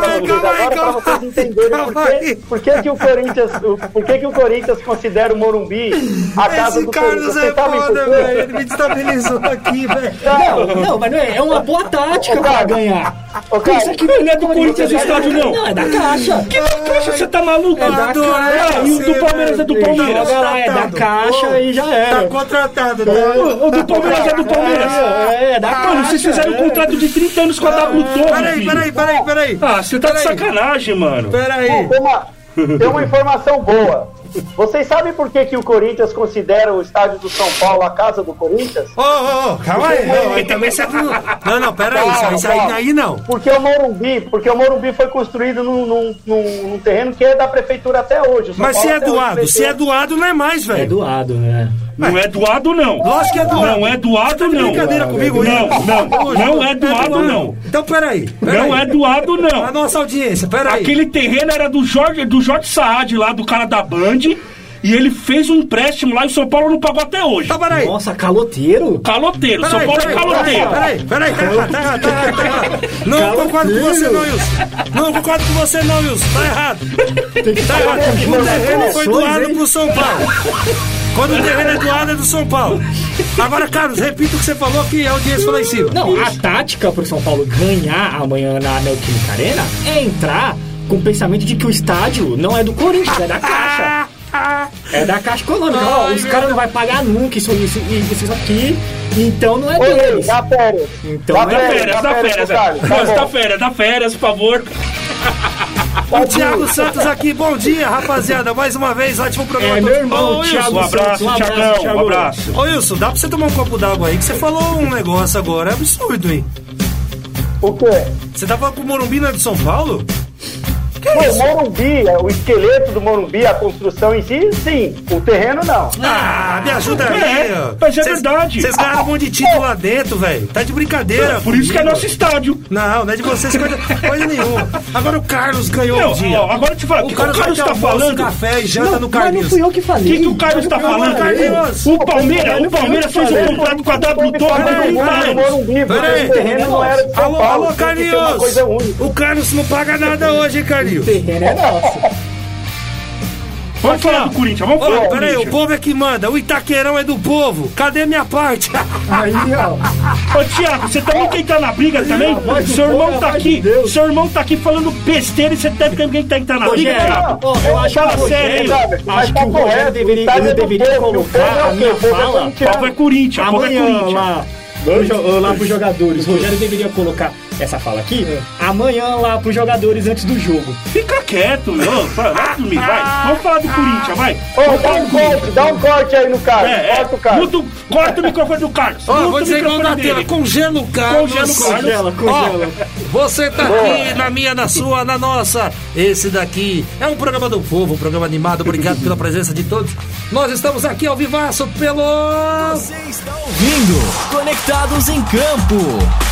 calma aí, agora calma pra vocês entenderem por calma aí. que, por que, que o Corinthians, o- por que, que o Corinthians considera o Morumbi a casa Esse do Carlos Corinthians. é por foda, velho. Ele me destabilizou aqui, velho. Não, não, mas não é, é uma boa tática cara, ganhar. Ô, cara, Pensa que Não é do Corinthians o estádio, não. Não, é da caixa. Que caixa, você tá maluco? É da caixa. E o do Palmeiras é do. Palmeiras. Joga lá, é da caixa e já Tá era. contratado, né? O, o do Palmeiras é do Palmeiras. É, é da Mano, caixa. vocês fizeram um contrato de 30 anos com a W Torre, Peraí, peraí, peraí, peraí. Ah, você tá de sacanagem, mano. Peraí. Tem uma, tem uma informação boa. Vocês sabem por que, que o Corinthians considera o estádio do São Paulo a casa do Corinthians? Ô, ô, ô, calma aí. Não, aí também você... Não, não, peraí. Isso, aí- isso aí, aí não. Porque o Morumbi, porque o Morumbi foi construído num, num- num- num terreno que é da prefeitura até hoje. O São Mas se Paulo é até hoje doado, se é doado, não é mais, É velho. doado, né? Não é doado, não. Lógico que é doado. Não é doado, não. Brincadeira comigo, Não, hein? não, não é doado, não. Então, peraí. Não é doado, A não. nossa audiência, peraí. Aquele terreno era do Jorge, do Jorge Saad lá, do cara da Band. E ele fez um empréstimo lá e o São Paulo não pagou até hoje. Então, peraí. Nossa, caloteiro. Caloteiro, São Peraí, Paulo é peraí, caloteiro. Peraí, peraí, tá errado, tá errado, tá errado, tá errado. Não concordo com você não, Wilson. Não concordo com você não, Wilson. Tá errado. Tá errado. O terreno foi doado pro São Paulo. Quando o terreno é doado, é do São Paulo. Agora, Carlos, repita o que você falou que a audiência foi lá em cima. Não, a tática pro São Paulo ganhar amanhã na Neoquímica Arena é entrar com o pensamento de que o estádio não é do Corinthians, é da Caixa. É da Caixa Econômica. Ó, os caras não vão pagar nunca isso, isso, isso, isso aqui, então não é Ô, deles. dá férias. Então Dá não é férias, Férias, dá dá férias, férias, tá dá férias, dá férias, por favor. O Thiago Santos aqui, bom dia, rapaziada. Mais uma vez, ótimo programa. É, meu irmão, Ô, Thiago Um abraço, Um abraço, Thiagão, um Thiago. abraço. Ô, Wilson, dá pra você tomar um copo d'água aí, que você falou um negócio agora, é absurdo, hein? O quê? Você tava com o Morumbi na de São Paulo? Que Pô, o isso? Morumbi, o esqueleto do Morumbi, a construção em si, sim. O terreno, não. Ah, me ajuda aí. É, ó. mas é Cês- verdade. Vocês ganharam um monte de título lá dentro, velho. Tá de brincadeira. Por isso que é nosso estádio. Não, não é de vocês coisa, coisa nenhuma. Agora o Carlos ganhou Não, um dia. ó, agora eu te falo, o que o Carlos Carlos vai ter tá falando? café e janta Não, no mas não Carlinhos. fui eu que O falei. que, que o Carlos tá falando? Carlinhos. O Palmeiras, o Palmeiras fez um contrato com a W Torre Peraí, há 30 peraí, anos. Morumbi, porque Peraí. o terreno não era de São Alô, alô, Carlinhos. O Carlos não paga nada hoje, Carlinhos? terreno é nosso. Vamos falar do Corinthians, vamos Ô, falar do peraí, o povo é que manda. O Itaquerão é do povo. Cadê minha parte? Aí, ó. Ô, Thiago, você também quer entrar na briga também? Seu irmão tá aqui, seu irmão tá aqui falando besteira e você deve também tá entrando na briga, ó, eu acho que Fala o Rogério, sério. Mas acho tá que o Rogério correto, deveria, tá deveria o colocar é a o minha quê? O povo é fala corintiano. Povo é Corinthians, povo é Corinthians. lá, pro jo- lá pros jogadores. O Rogério deveria colocar essa fala aqui amanhã lá pros jogadores antes do jogo. Fica quieto, ô, vai, vai dormir, vai. Vamos falar do Corinthians, vai. Ô, dá um corte, dá um corte aí no Carlos. É, é. Corta o Carlos. Muda o- corta o microfone do Carlos. Ó, vou o dizer igual na tela. Congela o Carlos. Congela o Carlos. Congela, congela. Ó, você tá aqui na minha, na sua, na nossa. Esse daqui é um programa do povo, um programa animado. Obrigado pela presença de todos. Nós estamos aqui ao vivaço pelo... Você está ouvindo Conectados em Campo.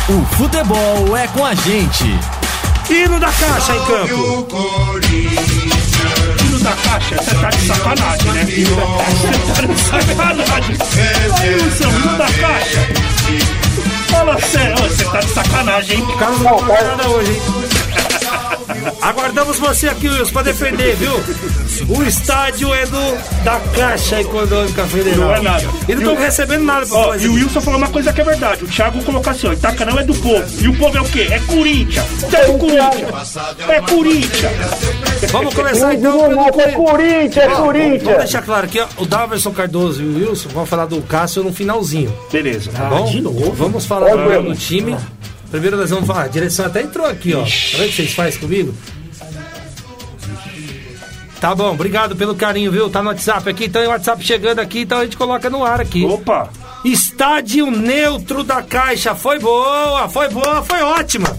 O futebol é com a gente. Hino da caixa em campo. Tiro da caixa, você tá de sacanagem, né? Você tá de sacanagem. Aí, Wilson, tiro da caixa. Fala sério, você tá de sacanagem, hein? Carlos não paga nada hoje, hein? Aguardamos você aqui, Wilson, pra defender, viu? O estádio é do da Caixa Econômica Federal. Não é nada. E não o- estão recebendo nada pra Ó, falar e o Wilson falou uma coisa que é verdade. O Thiago colocou assim, ó, Itacarão é do povo. E o povo é o quê? É Corinthians. É do Corinthians. É Corinthians. Vamos começar então é Corinthians. Corinthians, é Ó, Vamos Corinthians. deixar claro aqui, ó, o Daverson Cardoso e o Wilson vão falar do Cássio no finalzinho, Beleza. tá bom? de novo? Vamos falar agora do time. Primeiro nós vamos falar, a direção até entrou aqui, ó. Tá vendo o que vocês fazem comigo? Tá bom, obrigado pelo carinho, viu? Tá no WhatsApp aqui, então o WhatsApp chegando aqui, então a gente coloca no ar aqui. Opa. Estádio neutro da Caixa. Foi boa, foi boa, foi ótima.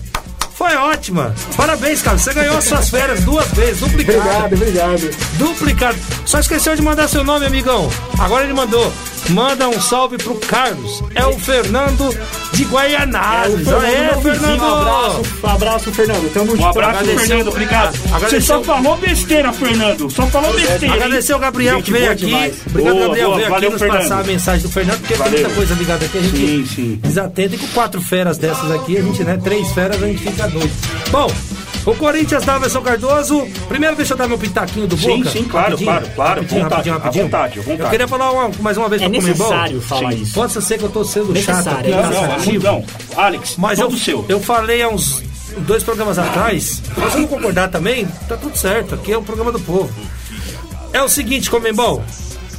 Foi ótima. Parabéns, cara. Você ganhou as suas férias duas vezes, duplicado. Obrigado, obrigado. Duplicado. Só esqueceu de mandar seu nome, amigão. Agora ele mandou. Manda um salve pro Carlos. É o Fernando de Guaianazes. Fernando Aê, meu vizinho, Fernando. Um abraço, um abraço, Fernando. Tamo Um junto. abraço, Agradeceu- Fernando. Obrigado. Você só falou besteira, Fernando. Só falou besteira. Agradecer ao Gabriel Gente que veio aqui. demais. Obrigado, Boa, Gabriel. boa. Veio aqui Valeu, nos Fernando. passar a mensagem do Fernando, porque Valeu. tem muita coisa ligada aqui. A gente Sim, sim. desatenta. E com quatro feras dessas aqui, a gente, né? Três feras, a gente fica doido. Bom, o Corinthians da Everson Cardoso. Primeiro, deixa eu dar meu pitaquinho do Sim, Boca. sim, claro, Rapidinho, claro, claro. Rapidinho, Vontade, rapidinho, rapidinho. vontade, vontade. Eu queria falar uma- mais uma vez É pra Comembol. necessário falar Sim. isso. Pode ser que eu tô sendo chato Necessário, é Não, não, cansativo. não. Alex, Mas eu, seu. eu falei há uns dois programas atrás, se você não concordar também, tá tudo certo. Aqui é o programa do povo. É o seguinte, Comembol.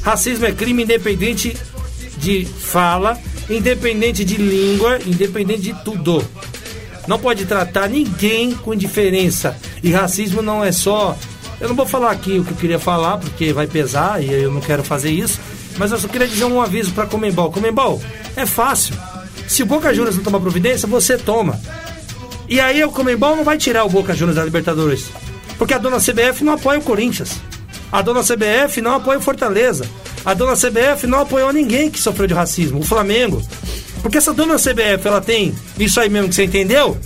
Racismo é crime independente de fala, independente de língua, independente de tudo. Não pode tratar ninguém com indiferença. E racismo não é só. Eu não vou falar aqui o que eu queria falar, porque vai pesar e eu não quero fazer isso. Mas eu só queria dizer um aviso para Comembol. Comembol, é fácil. Se o Boca Juniors não tomar providência, você toma. E aí o Comembol não vai tirar o Boca Juniors da Libertadores. Porque a dona CBF não apoia o Corinthians. A dona CBF não apoia o Fortaleza. A dona CBF não apoiou ninguém que sofreu de racismo. O Flamengo. Porque essa dona CBF, ela tem isso aí mesmo que você entendeu?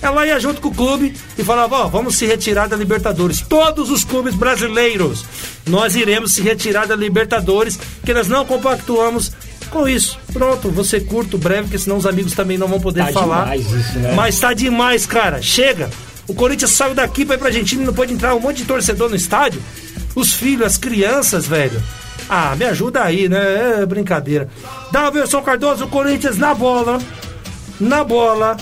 Ela ia junto com o clube e falava, ó, vamos se retirar da Libertadores. Todos os clubes brasileiros, nós iremos se retirar da Libertadores, porque nós não compactuamos com isso. Pronto, você curto, breve, porque senão os amigos também não vão poder Tá falar. demais isso, né? Mas tá demais, cara. Chega. O Corinthians saiu daqui pra ir pra Argentina e não pode entrar um monte de torcedor no estádio. Os filhos, as crianças, velho. Ah, me ajuda aí, né? É brincadeira. Daverson Cardoso, o Corinthians na bola. Na bola.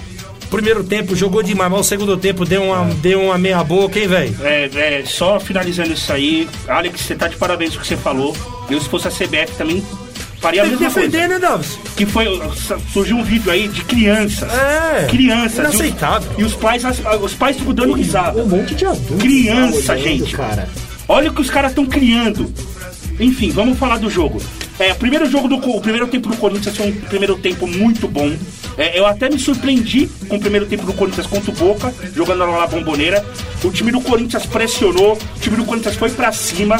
primeiro tempo jogou demais, mas o segundo tempo deu uma, deu uma meia boca, hein, velho? É, é, só finalizando isso aí, Alex, você tá de parabéns com o que você falou. Eu, se fosse a CBF, também faria a Tem que mesma coisa. defender, né, Davis? Que foi. Surgiu um vídeo aí de crianças. É. Crianças. Inaceitável. E os, e os pais, os pais ficam dando risada. Um monte de adultos. Criança, lá olhando, gente. Cara. Olha o que os caras estão criando. Enfim, vamos falar do jogo. É, o primeiro jogo do o primeiro tempo do Corinthians foi um primeiro tempo muito bom. É, eu até me surpreendi com o primeiro tempo do Corinthians contra o Boca, jogando lá na bomboneira. O time do Corinthians pressionou, o time do Corinthians foi pra cima.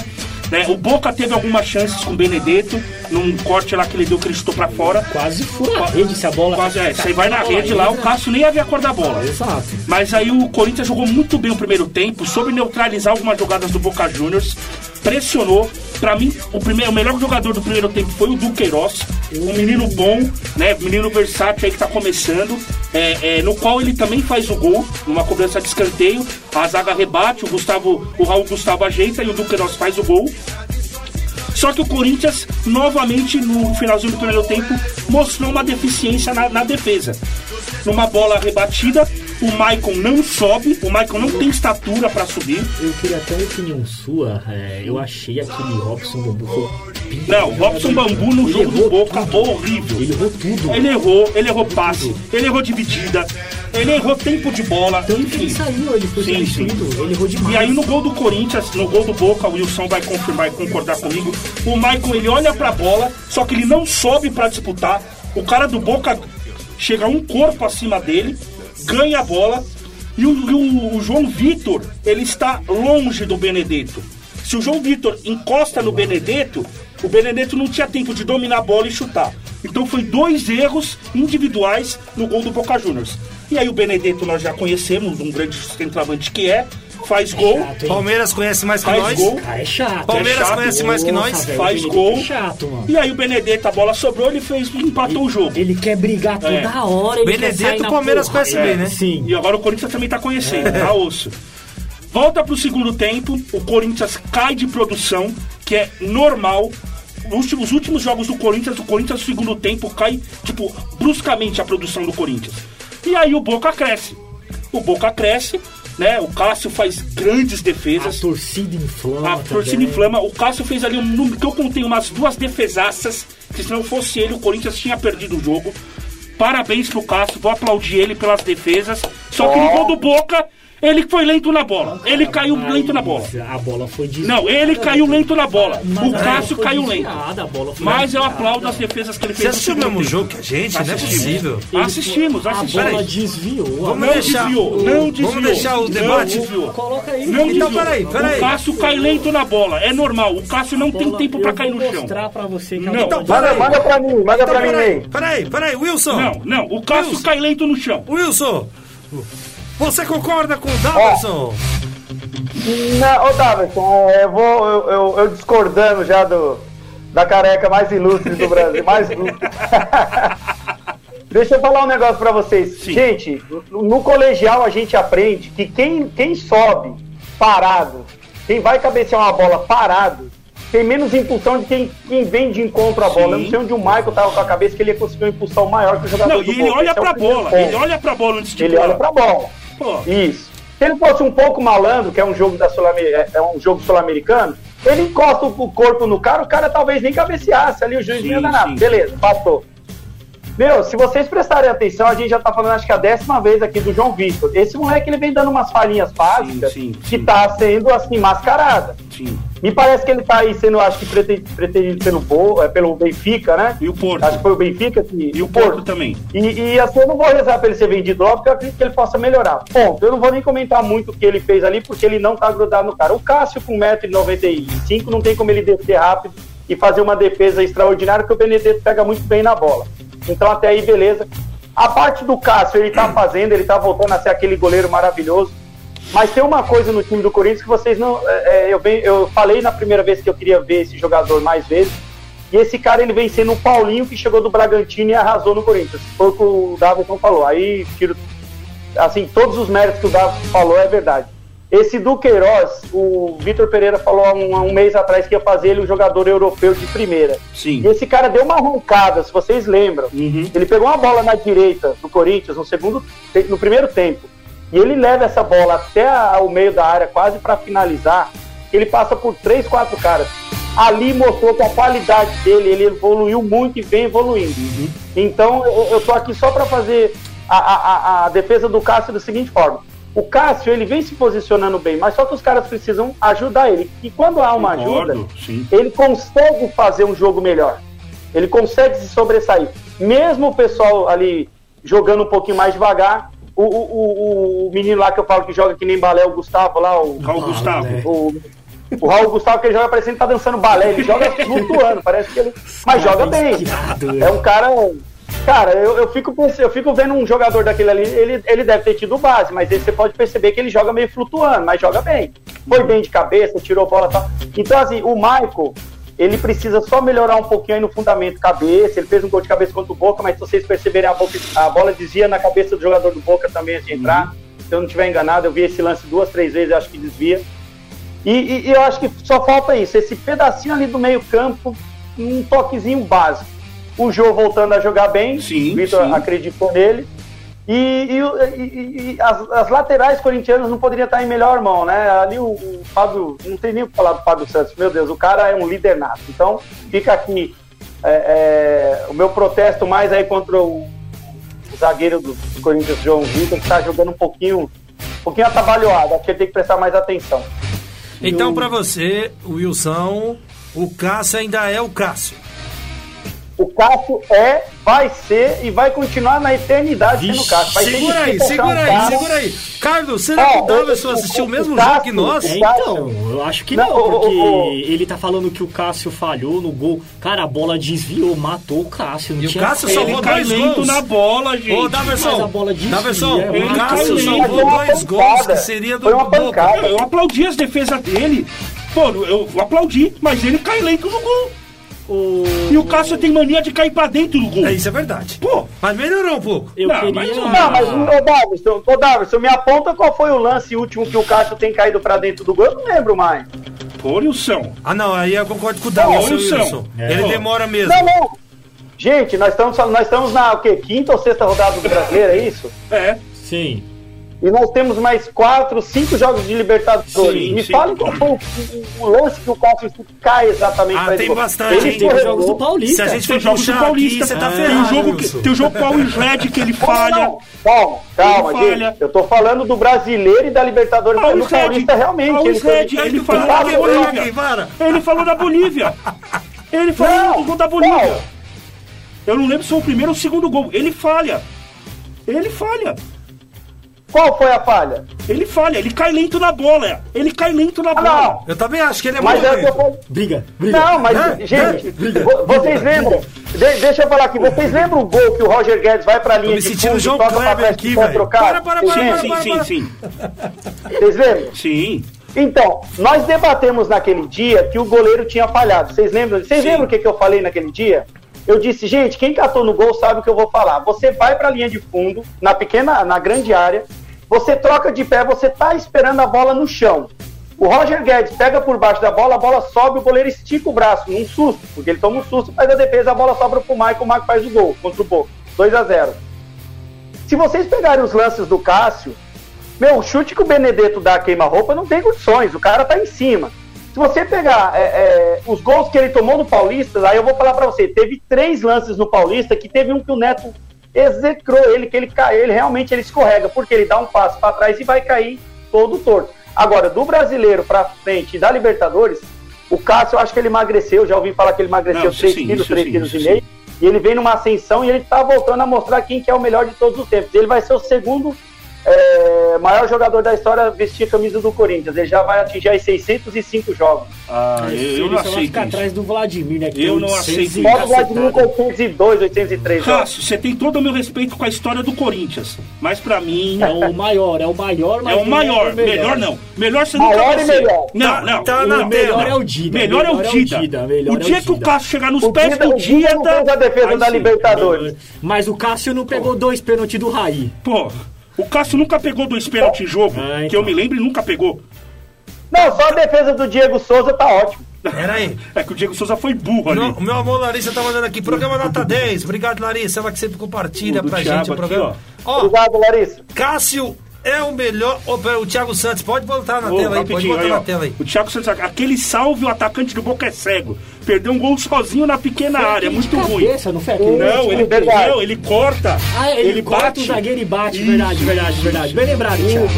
né? O Boca teve algumas chances com o Benedetto, num corte lá que ele deu que ele chutou pra fora. Quase fura a rede se a bola. Quase, é, tá- você vai na rede lá, o Cássio nem ia ver a cor da bola. Exato. Mas aí o Corinthians jogou muito bem o primeiro tempo, soube neutralizar algumas jogadas do Boca Juniors, pressionou. Pra mim, o, primeiro, o melhor jogador do primeiro tempo foi o Duqueiroz, um menino bom, né? Menino versátil aí que tá começando, é, é, no qual ele também faz o gol, numa cobrança de escanteio. A zaga rebate, o Gustavo, o Raul Gustavo ajeita e o Duqueiroz faz o gol. Só que o Corinthians, novamente, no finalzinho do primeiro tempo, mostrou uma deficiência na, na defesa. Numa bola rebatida, o Maicon não sobe, o Maicon não tem estatura pra subir. Eu queria até uma opinião sua. é, eu achei aquele Robson Bambu. foi Não, Robson Bambu no jogo do Boca, horrível. Ele errou tudo. Ele errou, ele errou passe, ele errou dividida, ele errou tempo de bola, Tanto que ele enfim. saiu, ele foi Sim, substituído. Ele errou demais. E aí no gol do Corinthians, no gol do Boca, o Wilson vai confirmar e concordar comigo. O Maicon ele olha pra bola, só que ele não sobe pra disputar. O cara do Boca chega um corpo acima dele, ganha a bola. E o, o- o João Vitor, ele está longe do Benedetto. Se o João Vitor encosta no Benedetto, o Benedetto não tinha tempo de dominar a bola e chutar. Então foi dois erros individuais no gol do Boca Juniors. E aí o Benedetto nós já conhecemos, um grande centroavante que é, faz gol, Chato? Palmeiras conhece mais que Faz nós. gol. Ah, é chato. Palmeiras é chato. conhece mais que Nossa, nós. velho, faz ele gol. É chato, mano. E aí o Benedetto, a bola sobrou, ele fez, empatou o jogo. Ele quer brigar toda É. hora. Ele Benedetto, na Palmeiras porrada. conhece bem, né? Sim. E agora o Corinthians também tá conhecendo, tá osso. Volta pro segundo tempo, o Corinthians cai de produção, que é normal. Os últimos, os últimos jogos do Corinthians, o Corinthians no segundo tempo cai, tipo, bruscamente a produção do Corinthians. E aí o Boca cresce. O Boca cresce, né? O Cássio faz grandes A defesas. torcida inflama. A torcida também. inflama. O Cássio fez ali um número que eu contei umas duas defesaças. Que se não fosse ele, o Corinthians tinha perdido o jogo. Parabéns pro Cássio, vou aplaudir ele pelas defesas. Só que no gol do Boca, ele foi lento na bola. Ele caiu lento na bola. A bola foi desviada. Não, ele caiu lento na bola. O a Cássio caiu lento. desviada, a bola foi Mas eu aplaudo as defesas que ele Você fez no assistiu o mesmo tempo. jogo que a gente? Não é Assistimos. possível. Assistimos, A assistimos. bola desviou. Vamos Não deixar- desviou, não desviou. deixar o Não debate? desviou. Coloca aí. Não Então, peraí, peraí. O Cássio cai lento na bola. É normal. O Cássio não tem tempo pra cair no chão. mostrar pra você que a Não. bola- Então, Manda, manda pra mim, manda Então, pra mim, peraí, Ney. peraí, peraí, Wilson. Não, não. O Cássio cai lento no chão. Wilson, você concorda com o Davidson? Não, ô Davidson, é, eu vou eu, eu- eu discordando já do, da careca mais ilustre do Brasil, mais ilustre. Deixa eu falar um negócio pra vocês. Sim. Gente, no, no colegial a gente aprende que quem, quem sobe parado, quem vai cabecear uma bola parado, tem menos impulsão de quem, quem vem de encontro à bola. Eu não sei onde o Michael tava com a cabeça que ele ia conseguir uma impulsão maior que o jogador Não, do e ele Boca. olha é o pra primeiro bola. ponto. Ele olha pra bola antes de Ele olha pra bola. Pô, Isso. Se ele fosse um pouco malandro, que é um jogo da Sul é é um jogo sul-americano, ele encosta o corpo no cara, o cara talvez nem cabeceasse ali, o juiz Sim, não ia. Beleza, passou. Meu, se vocês prestarem atenção, a gente já tá falando acho que a décima vez aqui do João Vitor. Esse moleque ele vem dando umas falhinhas básicas sim, que sim. tá sendo assim mascarada. sim. Me parece que ele tá aí sendo, acho que prete- pretendido pelo, Bo, é, pelo Benfica, né? E o Porto. Acho que foi o Benfica que. E o Porto também. E, e assim, eu não vou rezar pra ele ser vendido logo, porque eu acredito que ele possa melhorar. Ponto. Eu não vou nem comentar muito o que ele fez ali, porque ele não tá grudado no cara. O Cássio, com 1,95m, não tem como ele descer rápido e fazer uma defesa extraordinária, porque o Benedetto pega muito bem na bola. Então, até aí, beleza. A parte do Cássio, ele tá fazendo, ele tá voltando a ser aquele goleiro maravilhoso. Mas tem uma coisa no time do Corinthians que vocês não. é, é, eu, venho- eu falei na primeira vez que eu queria ver esse jogador mais vezes. E esse cara ele vem sendo o Paulinho que chegou do Bragantino e arrasou no Corinthians. Foi o que o Davidson falou. Aí tiro. Assim, todos os méritos que o Davidson falou é verdade. Esse Duqueiroz, o Vitor Pereira falou há um, há um mês atrás que ia fazer ele um jogador europeu de primeira. Sim. E esse cara deu uma arrancada, se vocês lembram. Uhum. Ele pegou uma bola na direita do Corinthians no segundo, no primeiro tempo. E ele leva essa bola até a- o meio da área, quase para finalizar. Ele passa por três, quatro caras. Ali mostrou que a qualidade dele, ele evoluiu muito e vem evoluindo. Então eu, eu tô aqui só para fazer a, a- a- a defesa do Cássio da seguinte forma. O Cássio, ele vem se posicionando bem, mas só que os caras precisam ajudar ele. E quando há uma ajuda, Concordo, sim. ele consegue fazer um jogo melhor. Ele consegue se sobressair. Mesmo o pessoal ali jogando um pouquinho mais devagar, o, o, o, o menino lá que eu falo que joga que nem balé, o Gustavo lá, o, Raul Gustavo. o, o Raul Gustavo que ele joga parecendo que tá dançando balé, ele joga flutuando, parece que ele. Mas joga bem. Inspirado, É um cara. Cara, eu, eu, fico, eu fico vendo um jogador daquele ali, ele, ele deve ter tido base, mas você pode perceber que ele joga meio flutuando, mas joga bem. Foi bem de cabeça, tirou bola e tal. Então, assim, o Michael, ele precisa só melhorar um pouquinho aí no fundamento cabeça. Ele fez um gol de cabeça contra o Boca, mas se vocês perceberem, a, boca, a bola desvia na cabeça do jogador do Boca também antes de entrar. Se eu não estiver enganado, eu vi esse lance duas, três vezes, acho que desvia. E, e- e eu acho que só falta isso, esse pedacinho ali do meio-campo, um toquezinho básico. O Jô voltando a jogar bem, Sim, o Vitor acreditou nele. E, e e- e- as, as laterais corintianas não poderiam estar em melhor mão, né? Ali o, o Fábio, não tem nem o que falar do Fábio Santos, meu Deus, o cara é um líder nato. Então fica aqui é, é, o meu protesto mais aí contra o, o zagueiro do, do Corinthians, João Vitor, que está jogando um pouquinho, um pouquinho atabalhoado. Acho que ele tem que prestar mais atenção. Então, pra você, Wilson, o Cássio ainda é o Cássio. O Cássio é, vai ser e vai continuar na eternidade sendo Cássio. Vai ter que Segura aí, segura aí, segura aí. Carlos, será que Ó, o Davidson o- assistiu o o- mesmo o jogo que Cássio- nós? É, É, então, eu acho que não, Não, o- porque o- o- ele tá falando que o Cássio falhou no gol. Cara, a bola desviou, matou o Cássio. Não E o tinha Cássio como. salvou dois gols. na bola, gente. Ô, Mas a Daverson, bola desvia, Daverson, é o Cássio salvou dois gols que seria do Boca. Eu aplaudi as defesas dele. Pô, eu aplaudi, mas ele cai lento no gol. O... E o Cássio tem mania de cair pra dentro do gol. É, isso é verdade. Pô, Mas melhorou um pouco. Eu Não, queria... mas Não, mas, ô Davidson, ô Davidson, me aponta qual foi o lance último que o Cássio tem caído pra dentro do gol? Eu não lembro mais. pô, Nilson. Ah, não, aí eu concordo com o Davidson, Wilson. Wilson. É. Ele demora mesmo. Não, não. Gente, nós estamos, nós estamos na o quê? quinta ou sexta rodada do brasileiro, é isso? É. Sim. E nós temos mais quatro, cinco jogos de Libertadores. Sim, Me sim. falem qual foi o, o- o lance que o Cássio cai exatamente Ah, tem bastante, Ele? Tem jogos do Paulista. Se a gente Tem for jogos do puxar aqui, Paulista. você tá tem, ferrado, um jogo que, tem um jogo com o Sled que ele falha. Calma, calma, Ele gente. falha. Eu tô falando do brasileiro e da Libertadores. O no Sled. Paulista, realmente. O ele Sled, ele foi falou da. Bolívia. Ele falou da Bolívia. Ele falou Não, do gol da Bolívia. não. Eu não lembro se foi o primeiro ou o segundo gol. Ele falha. Ele falha. Qual foi a falha? Ele falha. Ele cai lento na bola. Ele cai lento na Ah, bola. não. Eu também acho que ele é Mas muito é o que eu lento. falei. Briga, briga. Não, mas, É, gente, vo- vocês lembram? De- deixa eu falar aqui, vocês lembram o gol que o Roger Guedes vai pra linha me de sentindo fundo, João toca pra aqui, velho. trocar? Para, para, para? Sim, para, sim, para. sim, Vocês lembram? sim. Então, nós debatemos naquele dia que o goleiro tinha falhado. Vocês lembram? Vocês Sim. lembram o que, que eu falei naquele dia? Eu disse, gente, quem catou no gol sabe o que eu vou falar. Você vai pra linha de fundo, na pequena, na grande área, você troca de pé, você tá esperando a bola no chão. O Roger Guedes pega por baixo da bola, a bola sobe, o goleiro estica o braço, num susto, porque ele toma um susto, faz a defesa, a bola sobra pro Mike, o Mike faz o gol contra o Boca. 2 a 0 Se vocês pegarem os lances do Cássio, meu, o chute que o Benedetto dá queima-roupa não tem condições, o cara tá em cima. Se você pegar é, é, os gols que ele tomou no Paulista, aí eu vou falar pra você, teve três lances no Paulista que teve um que o Neto execrou ele, que ele cai, ele realmente ele escorrega, porque ele dá um passo pra trás e vai cair todo torto. Agora, do brasileiro pra frente e da Libertadores, o Cássio eu acho que ele emagreceu, já ouvi falar que ele emagreceu Não, isso 3 sim, quilos, isso 3 sim, quilos e meio. E ele vem numa ascensão e ele tá voltando a mostrar quem que é o melhor de todos os tempos. Ele vai ser o segundo é, maior jogador da história vestir a camisa do Corinthians. Ele já vai atingir aí 605 jogos. Ah, eu, eu não vai aceito ficar isso. atrás do Vladimir, né? Eu não 800 aceito Fora o Vladimir com cacetada. 802, 803 jogos. Cássio, você tem todo o meu respeito com a história do Corinthians. Mas pra mim, É o maior, é o maior, mas é o não maior. o Melhor não. Melhor você nunca Maior vai e ser. melhor. Não, não. Tá O na melhor tela. é o Dida. Melhor é o Dida. melhor O dia é que o Dida. Cássio chegar nos O pés Dida, do o Dida não Dida... fez a defesa da. Libertadores. Mas o Cássio não pegou dois pênaltis do Raí. Pô, O Cássio nunca pegou dois pênaltis em jogo, Ah, que então. eu me lembro, e nunca pegou. Não, só a defesa do Diego Souza tá ótimo. Pera aí. É que o Diego Souza foi burro ali. Meu, meu amor Larissa tá mandando aqui, programa nota 10. Obrigado, Larissa. Ela que sempre compartilha pra gente o aqui, programa. Ó, Obrigado, Larissa. Cássio é o melhor. Pera, o Thiago Santos, pode botar na Ô, tela aí, pode botar aí, na ó. tela aí. O Thiago Santos, aquele salve, o atacante do Boca é cego. Perdeu um gol sozinho na pequena área, muito de ruim. cabeça, não foi aquele? Não, ele perdeu, ele corta. Ah, ele, ele corta bate. o zagueiro e bate, Isso. verdade, verdade, verdade. Bem lembrado, Thiago.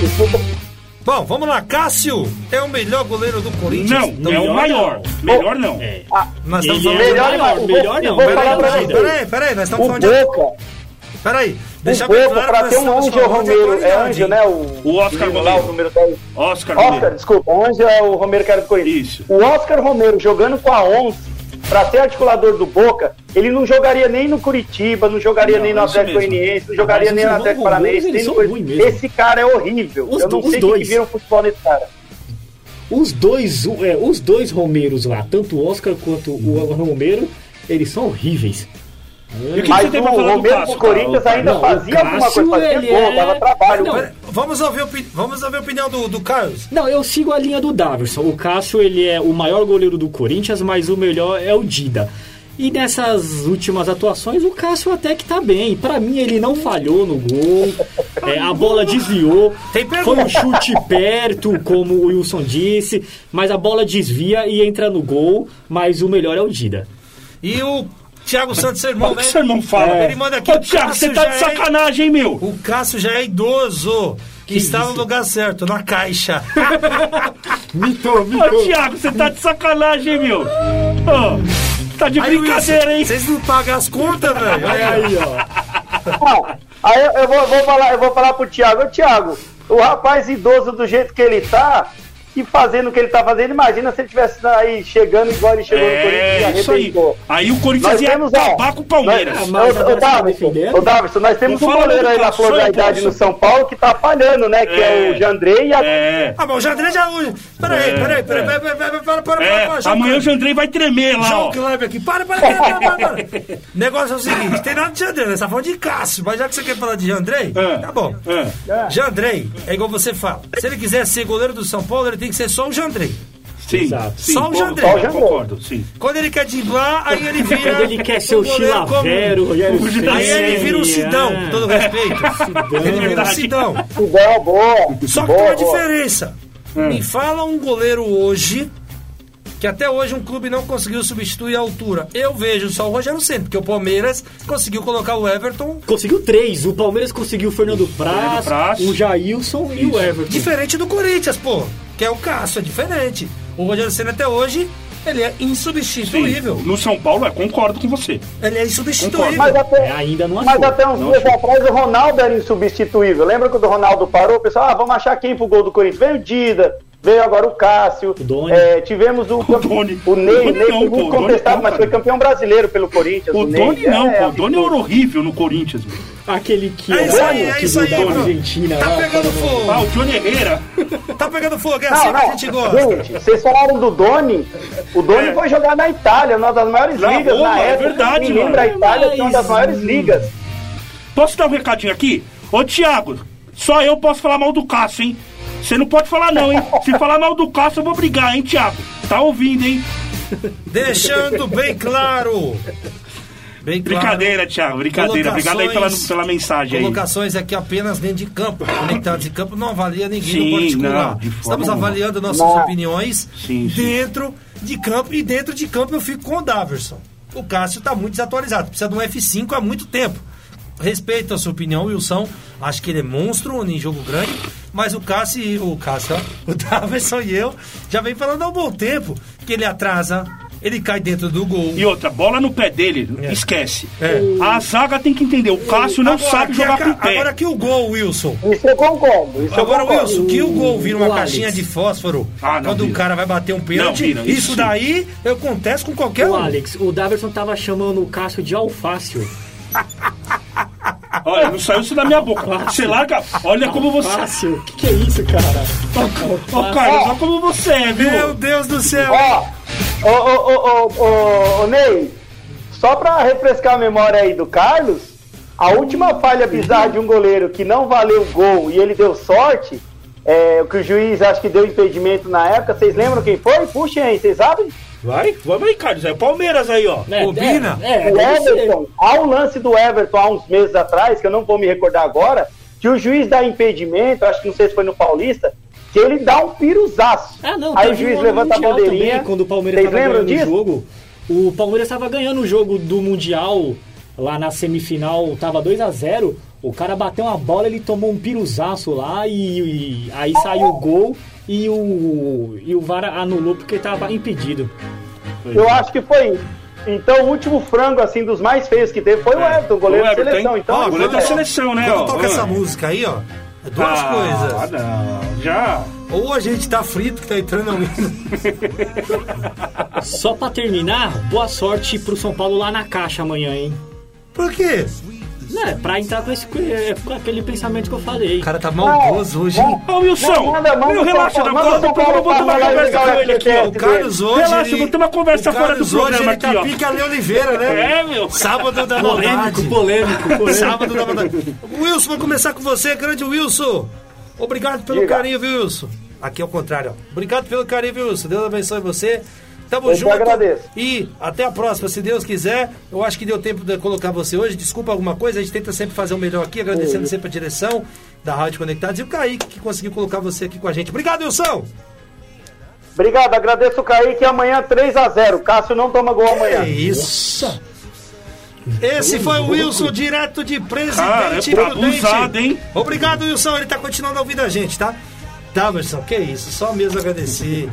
Bom, vamos lá. Cássio é o melhor goleiro do Corinthians. Não, Então, é o maior. Melhor não. É. Nós estamos Ele falando. é de- Melhor, maior, melhor não. melhor não, Peraí, peraí, peraí, nós estamos falando de. Peraí, deixa o bem Boca, claro pra ter um estamos Ângel falando de Romero, é hein? né? O, O Oscar menino lá, Romero. o número 10. Oscar Oscar, Romero. desculpa, o Ângel é o Romero que era do Corinthians. Isso. O Oscar Romero jogando com a 11, pra ser articulador do Boca, ele não jogaria nem no Curitiba, não jogaria Não, nem no é Atlético. Goianiense, não jogaria nem no Atlético Romero, Paranaense. Esse cara é horrível. Os Eu não sei o que dois. que viram futebol nesse cara. Os dois, é, os dois Romeiros lá, tanto o Oscar quanto o Romero, eles são horríveis. E o que Mas você tem o pra falar do Romero Cássio, do Corinthians cara? ainda Não, o fazia alguma Cássio, coisa, fazia ele gol, é- dava trabalho. Não, Pera- Vamos ouvir, vamos ouvir a opinião do, do Carlos. Não, eu sigo a linha do Daverson. O Cássio, ele é o maior goleiro do Corinthians, mas o melhor é o Dida. E nessas últimas atuações, o Cássio até que tá bem. Pra mim, ele não falhou no gol. É, a bola desviou. Foi um chute perto, como o Wilson disse. Mas a bola desvia e entra no gol. Mas o melhor é o Dida. E o Thiago Santos, seu irmão, Olha o né? que seu irmão fala. Ele manda aqui. Ô, o Thiago, você tá de é- sacanagem, hein, meu? O Cássio já é idoso. Que, está no lugar certo, na caixa. Mitou, Ô, Thiago, você tá de sacanagem, hein, meu? Ô, tá de Aí, brincadeira, Wilson, hein? Vocês não pagam as contas, velho? Aí, Aí, ó. Não, aí eu, eu vou, vou falar, eu vou falar pro Thiago, ô Thiago, o rapaz idoso do jeito que ele tá, e fazendo o que ele tá fazendo, imagina se ele tivesse aí chegando igual ele chegou no Corinthians e É, isso aí. Aí o Corinthians Nós ia temos, ó, acabar com o Palmeiras. Nós, você tá Davidson, ô, Davidson, nós temos um goleiro do aí na Cássio, flor da idade no São Paulo que tá falhando, né? Que é, É. o Jandrei e a... É. Ah, mas o Jandrei já. Peraí, É, peraí, peraí, é. peraí, peraí, peraí, peraí, peraí, É, amanhã o. Jandrei vai tremer lá, João ó. Kleber aqui. Para, para, para, para, para, para. Negócio é o seguinte: tem nada de Jandrei, nós tá falando de Cássio, mas já que você quer falar de Jandrei, É. tá bom. É. Jandrei, é igual você fala. Se ele quiser ser goleiro do São Paulo, ele tem que ser só o Jandrei. Sim, Exato. sim, Só o eu Só o Jandrei. Concordo, sim. Quando ele quer driblar, aí ele vira. Quando ele quer ser o. Chilavero, Rogério Aí ele vira o Sidão, com todo respeito. Ele vira o verdade. Sidão. Boa, boa. Só que tem boa, uma boa. diferença. Me fala um goleiro hoje que até hoje um clube não conseguiu substituir a altura. Eu vejo só o Rogério Ceni, porque o Palmeiras conseguiu colocar o Everton Conseguiu três. O Palmeiras conseguiu o Fernando Praz, o Jailson e o Everton. diferente do Corinthians, pô, que é o Cássio, é diferente. O Rogério Ceni até hoje ele é insubstituível. No São Paulo, é, concordo com você. Ele é insubstituível. Mas até, É, ainda não Mas até uns Não dias achou. atrás o Ronaldo era insubstituível. Lembra quando o Ronaldo parou? O pessoal, ah, vamos achar quem pro gol do Corinthians? Veio o Dida, veio agora o Cássio. O Doni. É, tivemos o, O Doni. o Ney, O o Ney não, pô, o contestado, não, mas foi campeão brasileiro pelo Corinthians. O Ney. Doni não, É, pô. O Doni era absurdo. horrível no Corinthians, meu. Aquele que É isso aí, o é que isso aí, da. Argentina. Tá lá, pegando todo mundo- fogo. Ah, o Johnny Herrera. Tá pegando fogo, é Não, assim que a não. gente gosta. Gente, vocês falaram do Doni. O Doni É. foi jogar na Itália, uma das maiores Na ligas Roma, na é época. verdade, Quem mano. lembra a Itália tinha uma das Mas- maiores ligas. Posso dar um recadinho aqui? Ô, Thiago, só eu posso falar mal do Cássio, hein? Você não pode falar não, hein? Se falar mal do Cássio, eu vou brigar, hein, Thiago? Tá ouvindo, hein? Deixando bem claro. Bem claro. Brincadeira, Thiago, brincadeira. Obrigado aí pela, pela mensagem aí. Colocações aqui apenas dentro de campo. Conectados em campo não avalia ninguém Sim, no particular. não, de Estamos avaliando nossas Não. opiniões Sim, sim. dentro de campo. E dentro de campo eu fico com o Daverson. O Cássio está muito desatualizado. Precisa de um F5 há muito tempo. Respeito a sua opinião, Wilson. Acho que ele é monstro em jogo grande. Mas o Cássio, e- o Cássio, o Daverson e eu já vem falando há um bom tempo que ele atrasa, ele cai dentro do gol. E outra, bola no pé dele, É. esquece. É. A zaga tem que entender, o Cássio não Agora, sabe jogar a- com o pé. Agora que o gol, Wilson. Isso eu concordo. Isso Agora, concordo. Wilson, que o gol vira uma caixinha de fósforo Ah, não quando o cara vai bater um pênalti. Não vira, isso isso daí acontece com qualquer O um. Alex, o Daverson tava chamando o Cássio de alfácio. Olha, não saiu isso da minha boca. Você larga. Olha como você. Alfácio? O que, que é isso, cara? Ô, Carlos, olha como você é, viu? Meu Deus do céu. Ó, ô, ô, ô, ô, ô, ô, Ney, só pra refrescar a memória aí do Carlos, A última falha bizarra de um goleiro que não valeu gol e ele deu sorte, é, que o juiz acho que deu impedimento na época, vocês lembram quem foi? Puxem aí, vocês sabem? Vai, vamos aí, Carlos. É o Palmeiras aí, ó. É, Combina? É, é, o. Everton, há um lance do Everton há uns meses atrás, que eu não vou me recordar agora, que o juiz dá impedimento, acho que não sei se foi no Paulista, que ele dá um piruzaço. Ah, não, Aí o juiz levanta a bandeirinha. também, quando o Palmeiras Vocês estava lembram ganhando disso? o jogo. O Palmeiras estava ganhando o jogo do Mundial, lá na semifinal, tava 2 a 0 O cara bateu uma bola, ele tomou um piruzaço lá e, e aí saiu o gol e o, e o VAR anulou porque estava impedido. Eu acho que foi isso. Então, o último frango, assim, dos mais feios que teve foi o Everton, goleiro O Everton, seleção. hein? Então, Ó, isso goleiro da é- seleção, né? Quando ó. toca essa música aí, ó, é duas Ah, coisas. não, já. Ou a gente tá frito que tá entrando alguém. Só pra terminar, boa sorte pro São Paulo lá na caixa amanhã, hein? Por quê? Não, é pra entrar com, esse, com aquele pensamento que eu falei. O cara tá maldoso hoje, hein? Ô, Wilson, meu, relaxa, bola eu vou tomar pra conversa com ele aqui, ó. O Carlos hoje. Relaxa, vou ter uma conversa o fora Carlos do programa aqui, tá ó. pique Ale Oliveira, né? É, meu. Sábado da Polêmico, polêmico, polêmico. Sábado da maldade. Wilson, vai começar com você, grande Wilson. Obrigado pelo Diga. carinho, viu, Wilson? Aqui é o contrário, ó. Obrigado pelo carinho, viu, Wilson? Deus abençoe você. Tamo Eu junto. agradeço. E até a próxima, se Deus quiser. Eu acho que deu tempo de colocar você hoje. Desculpa alguma coisa, a gente tenta sempre fazer o melhor aqui, agradecendo sempre a direção da Rádio Conectados e o Kaique que conseguiu colocar você aqui com a gente. Obrigado, Wilson! Obrigado, agradeço o Kaique. Amanhã 3x0. Cássio não toma gol amanhã. É isso. Esse foi o Wilson, direto de Presidente Cara, é Prudente. abusado, hein? Obrigado, Wilson. Ele tá continuando ouvindo a gente, tá? Tá, Wilson, que isso. Só mesmo agradecer.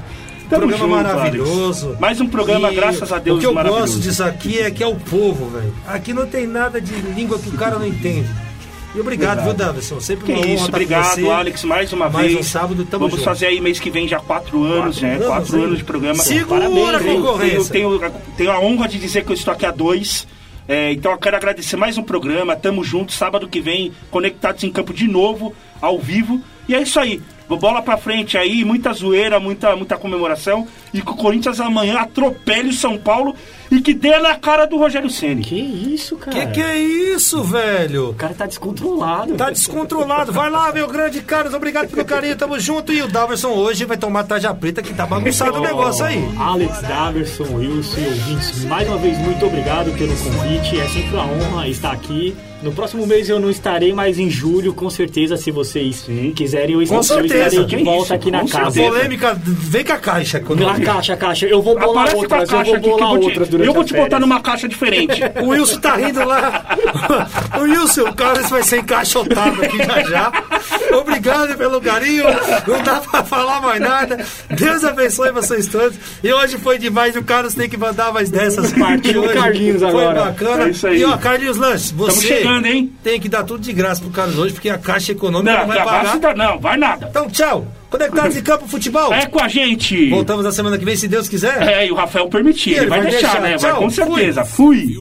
Tamo programa junto, maravilhoso. Alex. Mais um programa, graças a Deus, O que eu gosto disso aqui é que é o povo, velho. Aqui não tem nada de língua que o cara não entende. E obrigado, viu, Davidson? Sempre Que uma isso, obrigado. Alex, mais uma Mais vez. um sábado, tamo Vamos junto. fazer aí mês que vem já quatro anos, Quatro né? anos, quatro hein? anos de programa. Segura Parabéns, a concorrência. Tenho, tenho, tenho a honra de dizer que eu estou aqui há dois. É, então eu quero agradecer mais um programa. Tamo junto. Sábado que vem, conectados em campo de novo, ao vivo. E é isso aí. Bola pra frente aí, muita zoeira, muita, muita comemoração. E que o Corinthians amanhã atropele o São Paulo e que dê na cara do Rogério Ceni. Que isso, cara? Que que é isso, velho? O cara tá descontrolado. Tá descontrolado. Vai lá, meu grande Carlos. Obrigado pelo carinho. Tamo junto. E o Daverson hoje vai tomar tarja preta que tá bagunçado o negócio aí. Alex Daverson, Wilson e ouvintes, mais uma vez muito obrigado pelo convite. É sempre uma honra estar aqui. No próximo mês eu não estarei, mas em julho, com certeza, se vocês quiserem, eu, Com eu certeza. estarei de Que volta aqui na com A casa. certeza. polêmica, vem com a caixa. Quando Na caixa, caixa. Eu vou bolar Aparece com a outras, eu caixa vou que bolar vou te, outras durante eu vou te botar numa caixa diferente. O Wilson tá rindo lá. O Wilson, o Carlos vai ser encaixotado aqui já já. Obrigado pelo carinho. Não dá pra falar mais nada. Deus abençoe vocês todos. E hoje foi demais. O Carlos tem que mandar mais dessas partes Partiu o. Carlinhos Foi agora. bacana. É isso aí. E ó, Carlinhos Lanches, você chegando, hein? tem que dar tudo de graça pro Carlos hoje, porque a Caixa Econômica não, Não, vai pagar. não, vai nada. Então, tchau. Conectados em Campo Futebol. É com a gente. Voltamos na semana que vem, se Deus quiser. É, e o Rafael permitir. Ele Ele vai, vai deixar, deixar. né? Tchau, Vai com fui. certeza. fui.